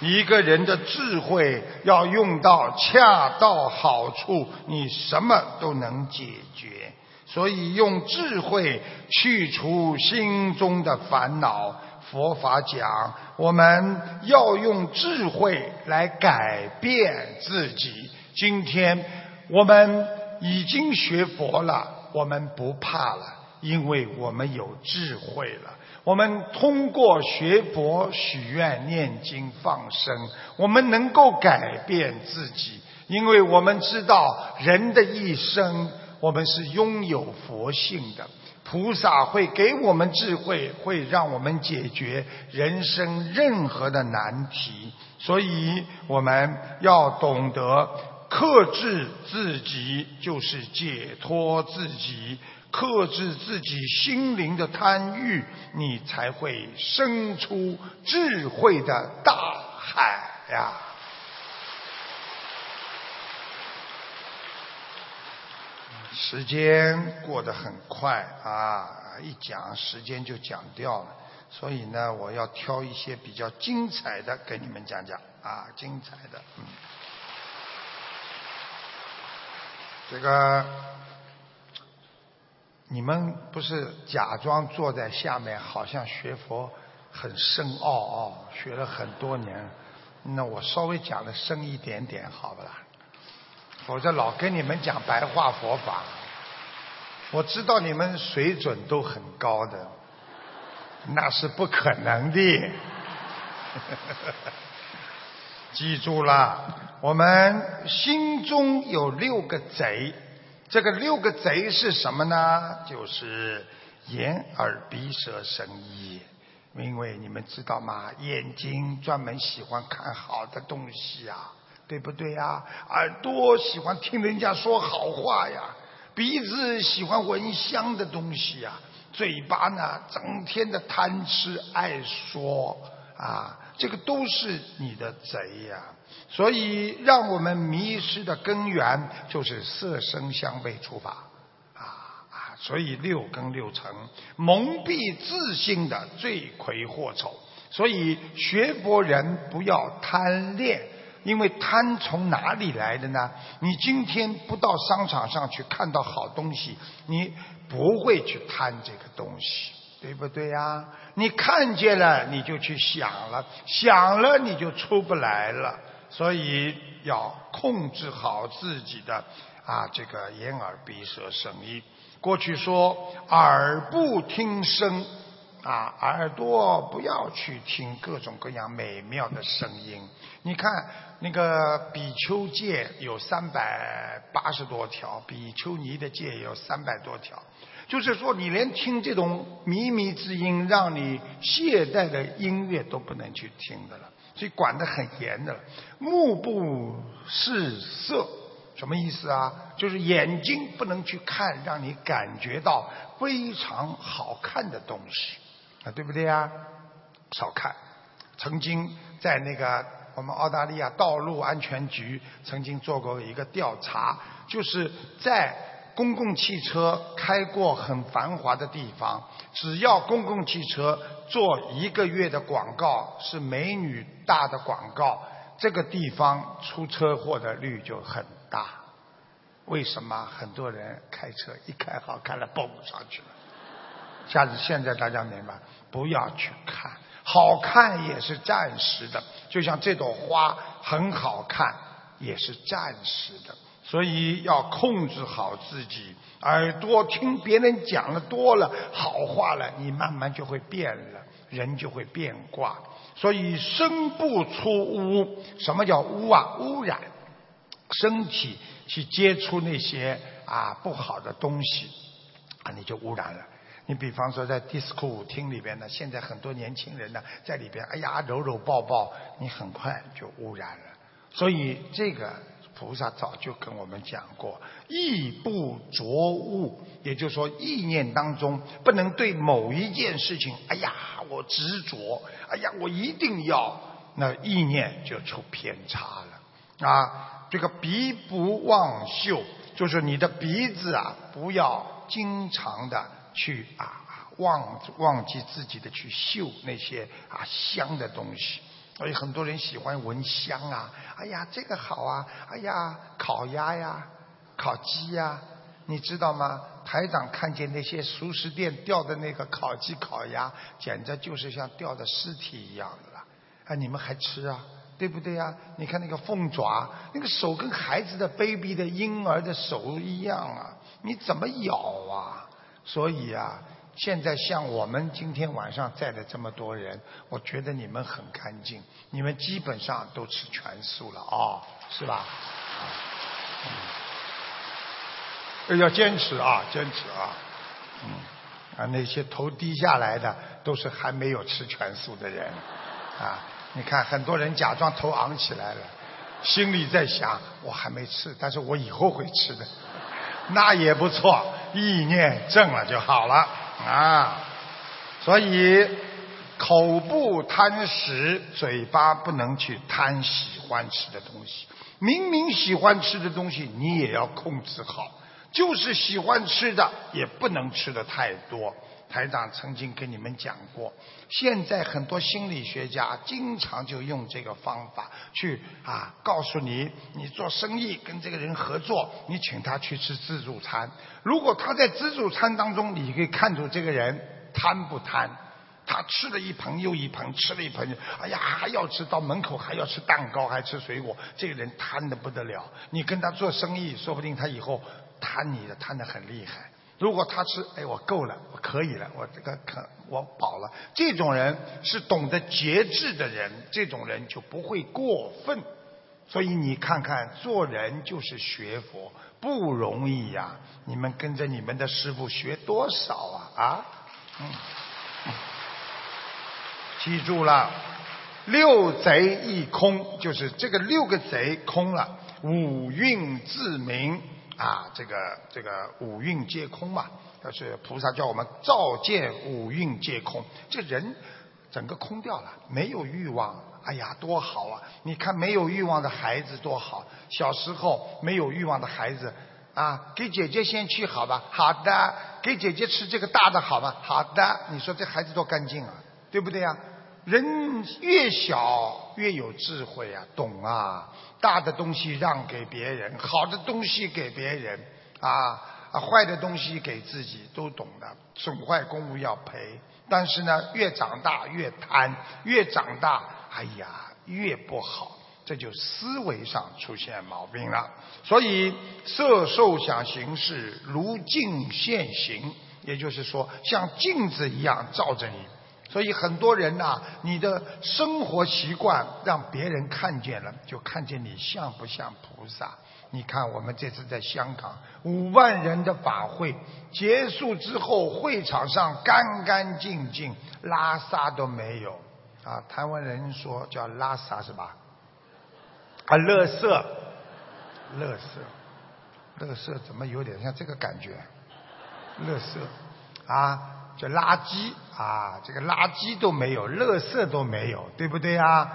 一个人的智慧要用到恰到好处，你什么都能解决。所以用智慧去除心中的烦恼。佛法讲，我们要用智慧来改变自己。今天我们已经学佛了，我们不怕了，因为我们有智慧了。我们通过学佛、许愿、念经、放生，我们能够改变自己，因为我们知道人的一生，我们是拥有佛性的。菩萨会给我们智慧，会让我们解决人生任何的难题。所以我们要懂得克制自己，就是解脱自己；克制自己心灵的贪欲，你才会生出智慧的大海呀。时间过得很快啊，一讲时间就讲掉了。所以呢，我要挑一些比较精彩的跟你们讲讲啊，精彩的。嗯，这个你们不是假装坐在下面，好像学佛很深奥哦，学了很多年。那我稍微讲的深一点点，好不啦？否则老跟你们讲白话佛法，我知道你们水准都很高的。那是不可能的，记住了，我们心中有六个贼，这个六个贼是什么呢？就是眼、耳、鼻、舌、身、意。因为你们知道吗？眼睛专门喜欢看好的东西呀，对不对呀？耳朵喜欢听人家说好话呀，鼻子喜欢闻香的东西呀。嘴巴呢，整天的贪吃爱说啊，这个都是你的贼呀。所以，让我们迷失的根源就是色声香味触法啊啊！所以六根六尘蒙蔽自信的罪魁祸首。所以学佛人不要贪恋，因为贪从哪里来的呢？你今天不到商场上去看到好东西，你。不会去贪这个东西，对不对呀？你看见了，你就去想了，想了你就出不来了。所以要控制好自己的啊，这个眼耳鼻舌身意。过去说耳不听声啊，耳朵不要去听各种各样美妙的声音。你看那个比丘戒有三百八十多条，比丘尼的戒有三百多条。就是说，你连听这种靡靡之音、让你懈怠的音乐都不能去听的了，所以管得很严的了。目不视色，什么意思啊？就是眼睛不能去看让你感觉到非常好看的东西，啊，对不对呀？少看。曾经在那个我们澳大利亚道路安全局曾经做过一个调查，就是在。公共汽车开过很繁华的地方，只要公共汽车做一个月的广告是美女大的广告，这个地方出车祸的率就很大。为什么很多人开车一开好看了蹦上去了？下次现在大家明白，不要去看，好看也是暂时的，就像这朵花很好看，也是暂时的。所以要控制好自己，耳朵听别人讲的多了好话了，你慢慢就会变了，人就会变卦。所以身不出污，什么叫污啊？污染身体去接触那些啊不好的东西啊，你就污染了。你比方说在 disco 舞厅里边呢，现在很多年轻人呢在里边，哎呀搂搂抱抱，你很快就污染了。所以这个。菩萨早就跟我们讲过，意不着物，也就是说，意念当中不能对某一件事情，哎呀，我执着，哎呀，我一定要，那意念就出偏差了啊。这个鼻不忘嗅，就是你的鼻子啊，不要经常的去啊忘忘记自己的去嗅那些啊香的东西。所以很多人喜欢闻香啊，哎呀，这个好啊，哎呀，烤鸭呀，烤鸡呀，你知道吗？台长看见那些熟食店吊的那个烤鸡、烤鸭，简直就是像吊的尸体一样的了。啊，你们还吃啊？对不对呀？你看那个凤爪，那个手跟孩子的 baby 的婴儿的手一样啊，你怎么咬啊？所以啊。现在像我们今天晚上在的这么多人，我觉得你们很干净，你们基本上都吃全素了啊，是吧？要坚持啊，坚持啊，嗯，啊，那些头低下来的都是还没有吃全素的人，啊，你看很多人假装头昂起来了，心里在想我还没吃，但是我以后会吃的，那也不错，意念正了就好了。啊。所以口不贪食，嘴巴不能去贪喜欢吃的东西。明明喜欢吃的东西，你也要控制好。就是喜欢吃的，也不能吃的太多。台长曾经跟你们讲过，现在很多心理学家经常就用这个方法去啊，告诉你，你做生意跟这个人合作，你请他去吃自助餐。如果他在自助餐当中，你可以看出这个人贪不贪。他吃了一盆又一盆，吃了一盆，哎呀还要吃到门口还要吃蛋糕，还吃水果，这个人贪的不得了。你跟他做生意，说不定他以后。贪你的贪的很厉害，如果他吃，哎，我够了，我可以了，我这个可我饱了。这种人是懂得节制的人，这种人就不会过分。所以你看看，做人就是学佛不容易呀。你们跟着你们的师傅学多少啊？啊，嗯，记住了，六贼一空，就是这个六个贼空了，五蕴自明。啊，这个这个五蕴皆空嘛，但是菩萨叫我们照见五蕴皆空，这人整个空掉了，没有欲望，哎呀，多好啊！你看没有欲望的孩子多好，小时候没有欲望的孩子啊，给姐姐先去好吧，好的，给姐姐吃这个大的好吧？好的，你说这孩子多干净啊，对不对呀？人越小越有智慧啊，懂啊，大的东西让给别人，好的东西给别人，啊啊，坏的东西给自己，都懂的，损坏公物要赔。但是呢，越长大越贪，越长大，哎呀，越不好，这就思维上出现毛病了。所以色受想行识如镜现形，也就是说，像镜子一样照着你。所以很多人呐，你的生活习惯让别人看见了，就看见你像不像菩萨。你看我们这次在香港五万人的法会结束之后，会场上干干净净，拉萨都没有。啊，台湾人说叫拉萨是吧？啊，乐色，乐色，乐色怎么有点像这个感觉？乐色，啊。这垃圾啊，这个垃圾都没有，垃圾都没有，对不对啊？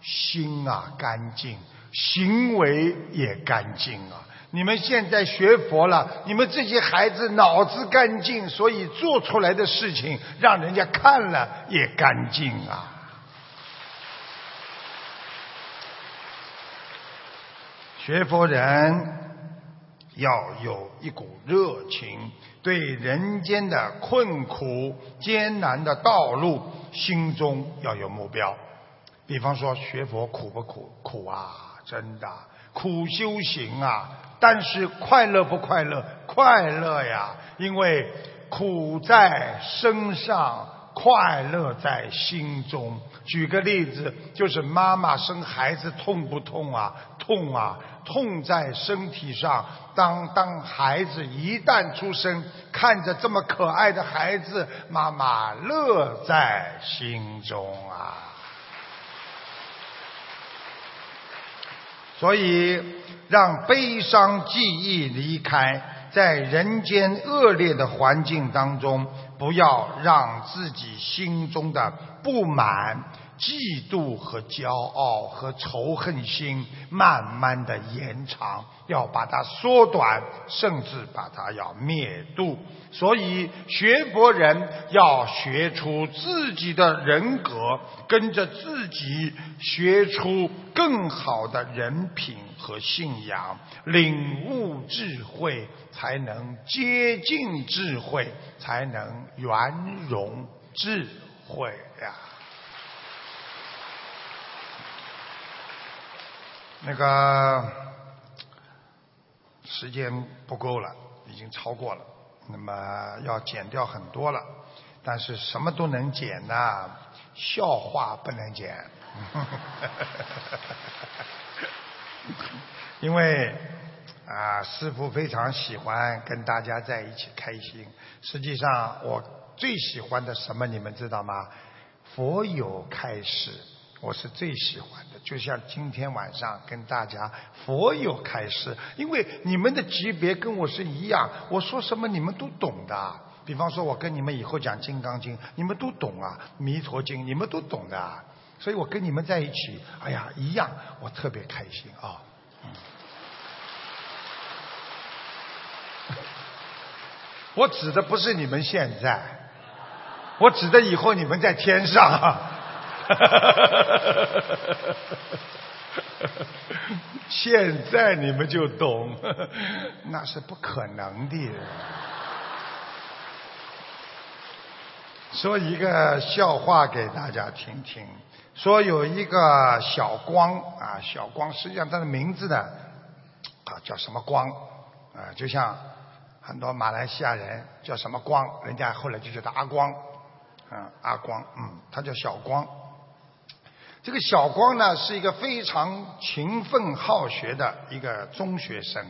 心啊干净，行为也干净啊。你们现在学佛了，你们这些孩子脑子干净，所以做出来的事情让人家看了也干净啊。学佛人要有一股热情。对人间的困苦、艰难的道路，心中要有目标。比方说，学佛苦不苦？苦啊，真的苦修行啊。但是快乐不快乐？快乐呀，因为苦在身上，快乐在心中。举个例子，就是妈妈生孩子痛不痛啊？痛啊！痛在身体上。当当孩子一旦出生，看着这么可爱的孩子，妈妈乐在心中啊。所以，让悲伤记忆离开，在人间恶劣的环境当中，不要让自己心中的不满。嫉妒和骄傲和仇恨心慢慢的延长，要把它缩短，甚至把它要灭度。所以学佛人要学出自己的人格，跟着自己学出更好的人品和信仰，领悟智慧，才能接近智慧，才能圆融智慧呀。那个时间不够了，已经超过了，那么要减掉很多了，但是什么都能减呐，笑话不能减。因为啊，师傅非常喜欢跟大家在一起开心。实际上，我最喜欢的什么，你们知道吗？佛有开示，我是最喜欢的。就像今天晚上跟大家佛有开示，因为你们的级别跟我是一样，我说什么你们都懂的。比方说，我跟你们以后讲《金刚经》，你们都懂啊，《弥陀经》你们都懂的。所以我跟你们在一起，哎呀，一样，我特别开心啊。我指的不是你们现在，我指的以后你们在天上。现在你们就懂，那是不可能的。说一个笑话给大家听听。说有一个小光啊，小光，实际上他的名字呢啊叫什么光啊？就像很多马来西亚人叫什么光，人家后来就叫他阿光，嗯，阿光，嗯，他叫小光。这个小光呢是一个非常勤奋好学的一个中学生。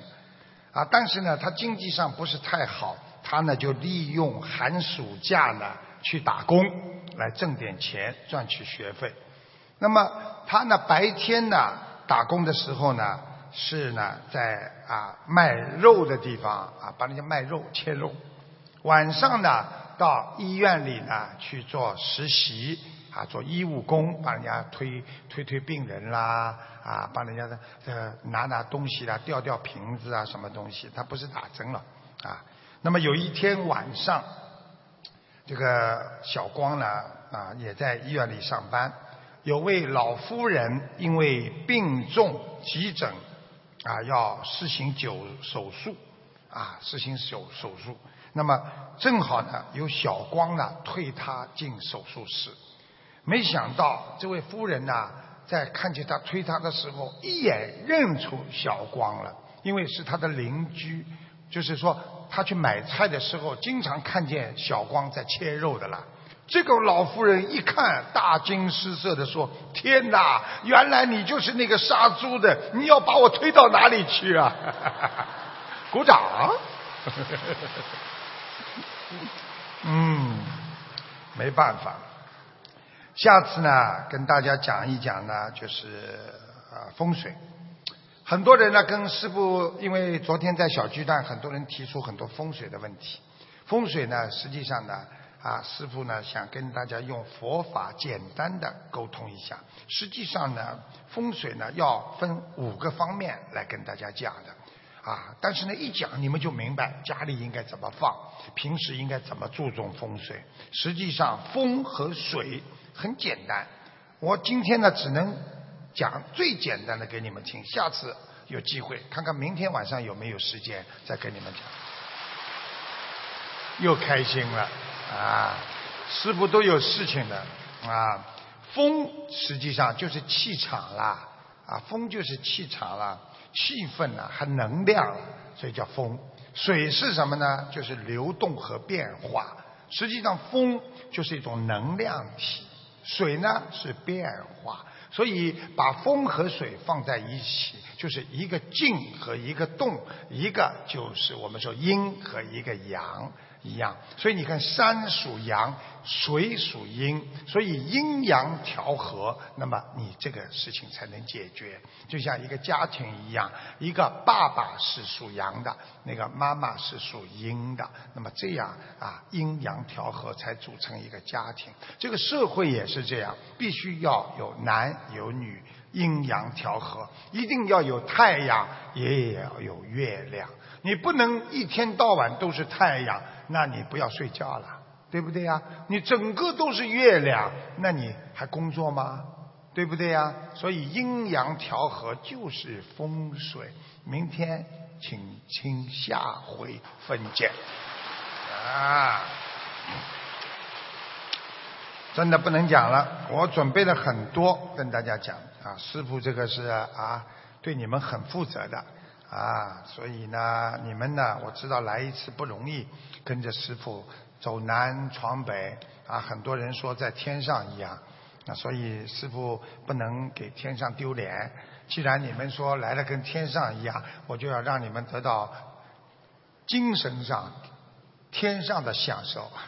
啊，但是呢他经济上不是太好，他呢就利用寒暑假呢去打工来挣点钱，赚取学费。那么他呢白天呢打工的时候呢是呢在啊卖肉的地方啊帮人家卖肉切肉，晚上呢到医院里呢去做实习。啊做医务工帮人家推推推病人啦啊帮人家的呃拿拿东西啦吊吊瓶子啊什么东西他不是打针了啊那么有一天晚上这个小光呢啊也在医院里上班。有位老夫人因为病重急诊，啊，要施行九手术，啊，实行手手术。那么正好呢，有小光呢推她进手术室。没想到这位夫人呢，在看见他推他的时候，一眼认出小光了，因为是他的邻居，就是说他去买菜的时候，经常看见小光在切肉的了。这个老妇人一看，大惊失色的说：“天哪，原来你就是那个杀猪的！你要把我推到哪里去啊？” 鼓掌。嗯，没办法。下次呢，跟大家讲一讲呢，就是啊风水。很多人呢跟师傅，因为昨天在小巨蛋，很多人提出很多风水的问题。风水呢，实际上呢。啊，师傅呢想跟大家用佛法简单的沟通一下。实际上呢，风水呢要分五个方面来跟大家讲的。啊，但是呢一讲你们就明白家里应该怎么放，平时应该怎么注重风水。实际上风和水很简单，我今天呢只能讲最简单的给你们听。下次有机会看看明天晚上有没有时间再跟你们讲。又开心了。啊，师傅都有事情的啊。风实际上就是气场啦，啊，风就是气场啦，气氛呐，和能量，所以叫风。水是什么呢？就是流动和变化。实际上，风就是一种能量体，水呢是变化。所以把风和水放在一起，就是一个静和一个动，一个就是我们说阴和一个阳。一样，所以你看，山属阳，水属阴，所以阴阳调和，那么你这个事情才能解决。就像一个家庭一样，一个爸爸是属阳的，那个妈妈是属阴的，那么这样啊，阴阳调和才组成一个家庭。这个社会也是这样，必须要有男有女，阴阳调和，一定要有太阳，也要有月亮。你不能一天到晚都是太阳。那你不要睡觉了，对不对呀？你整个都是月亮，那你还工作吗？对不对呀？所以阴阳调和就是风水。明天请听下回分解。啊，真的不能讲了，我准备了很多跟大家讲啊。师傅这个是啊，对你们很负责的。啊，所以呢，你们呢，我知道来一次不容易，跟着师傅走南闯北啊，很多人说在天上一样那所以师傅不能给天上丢脸。既然你们说来了跟天上一样，我就要让你们得到精神上天上的享受。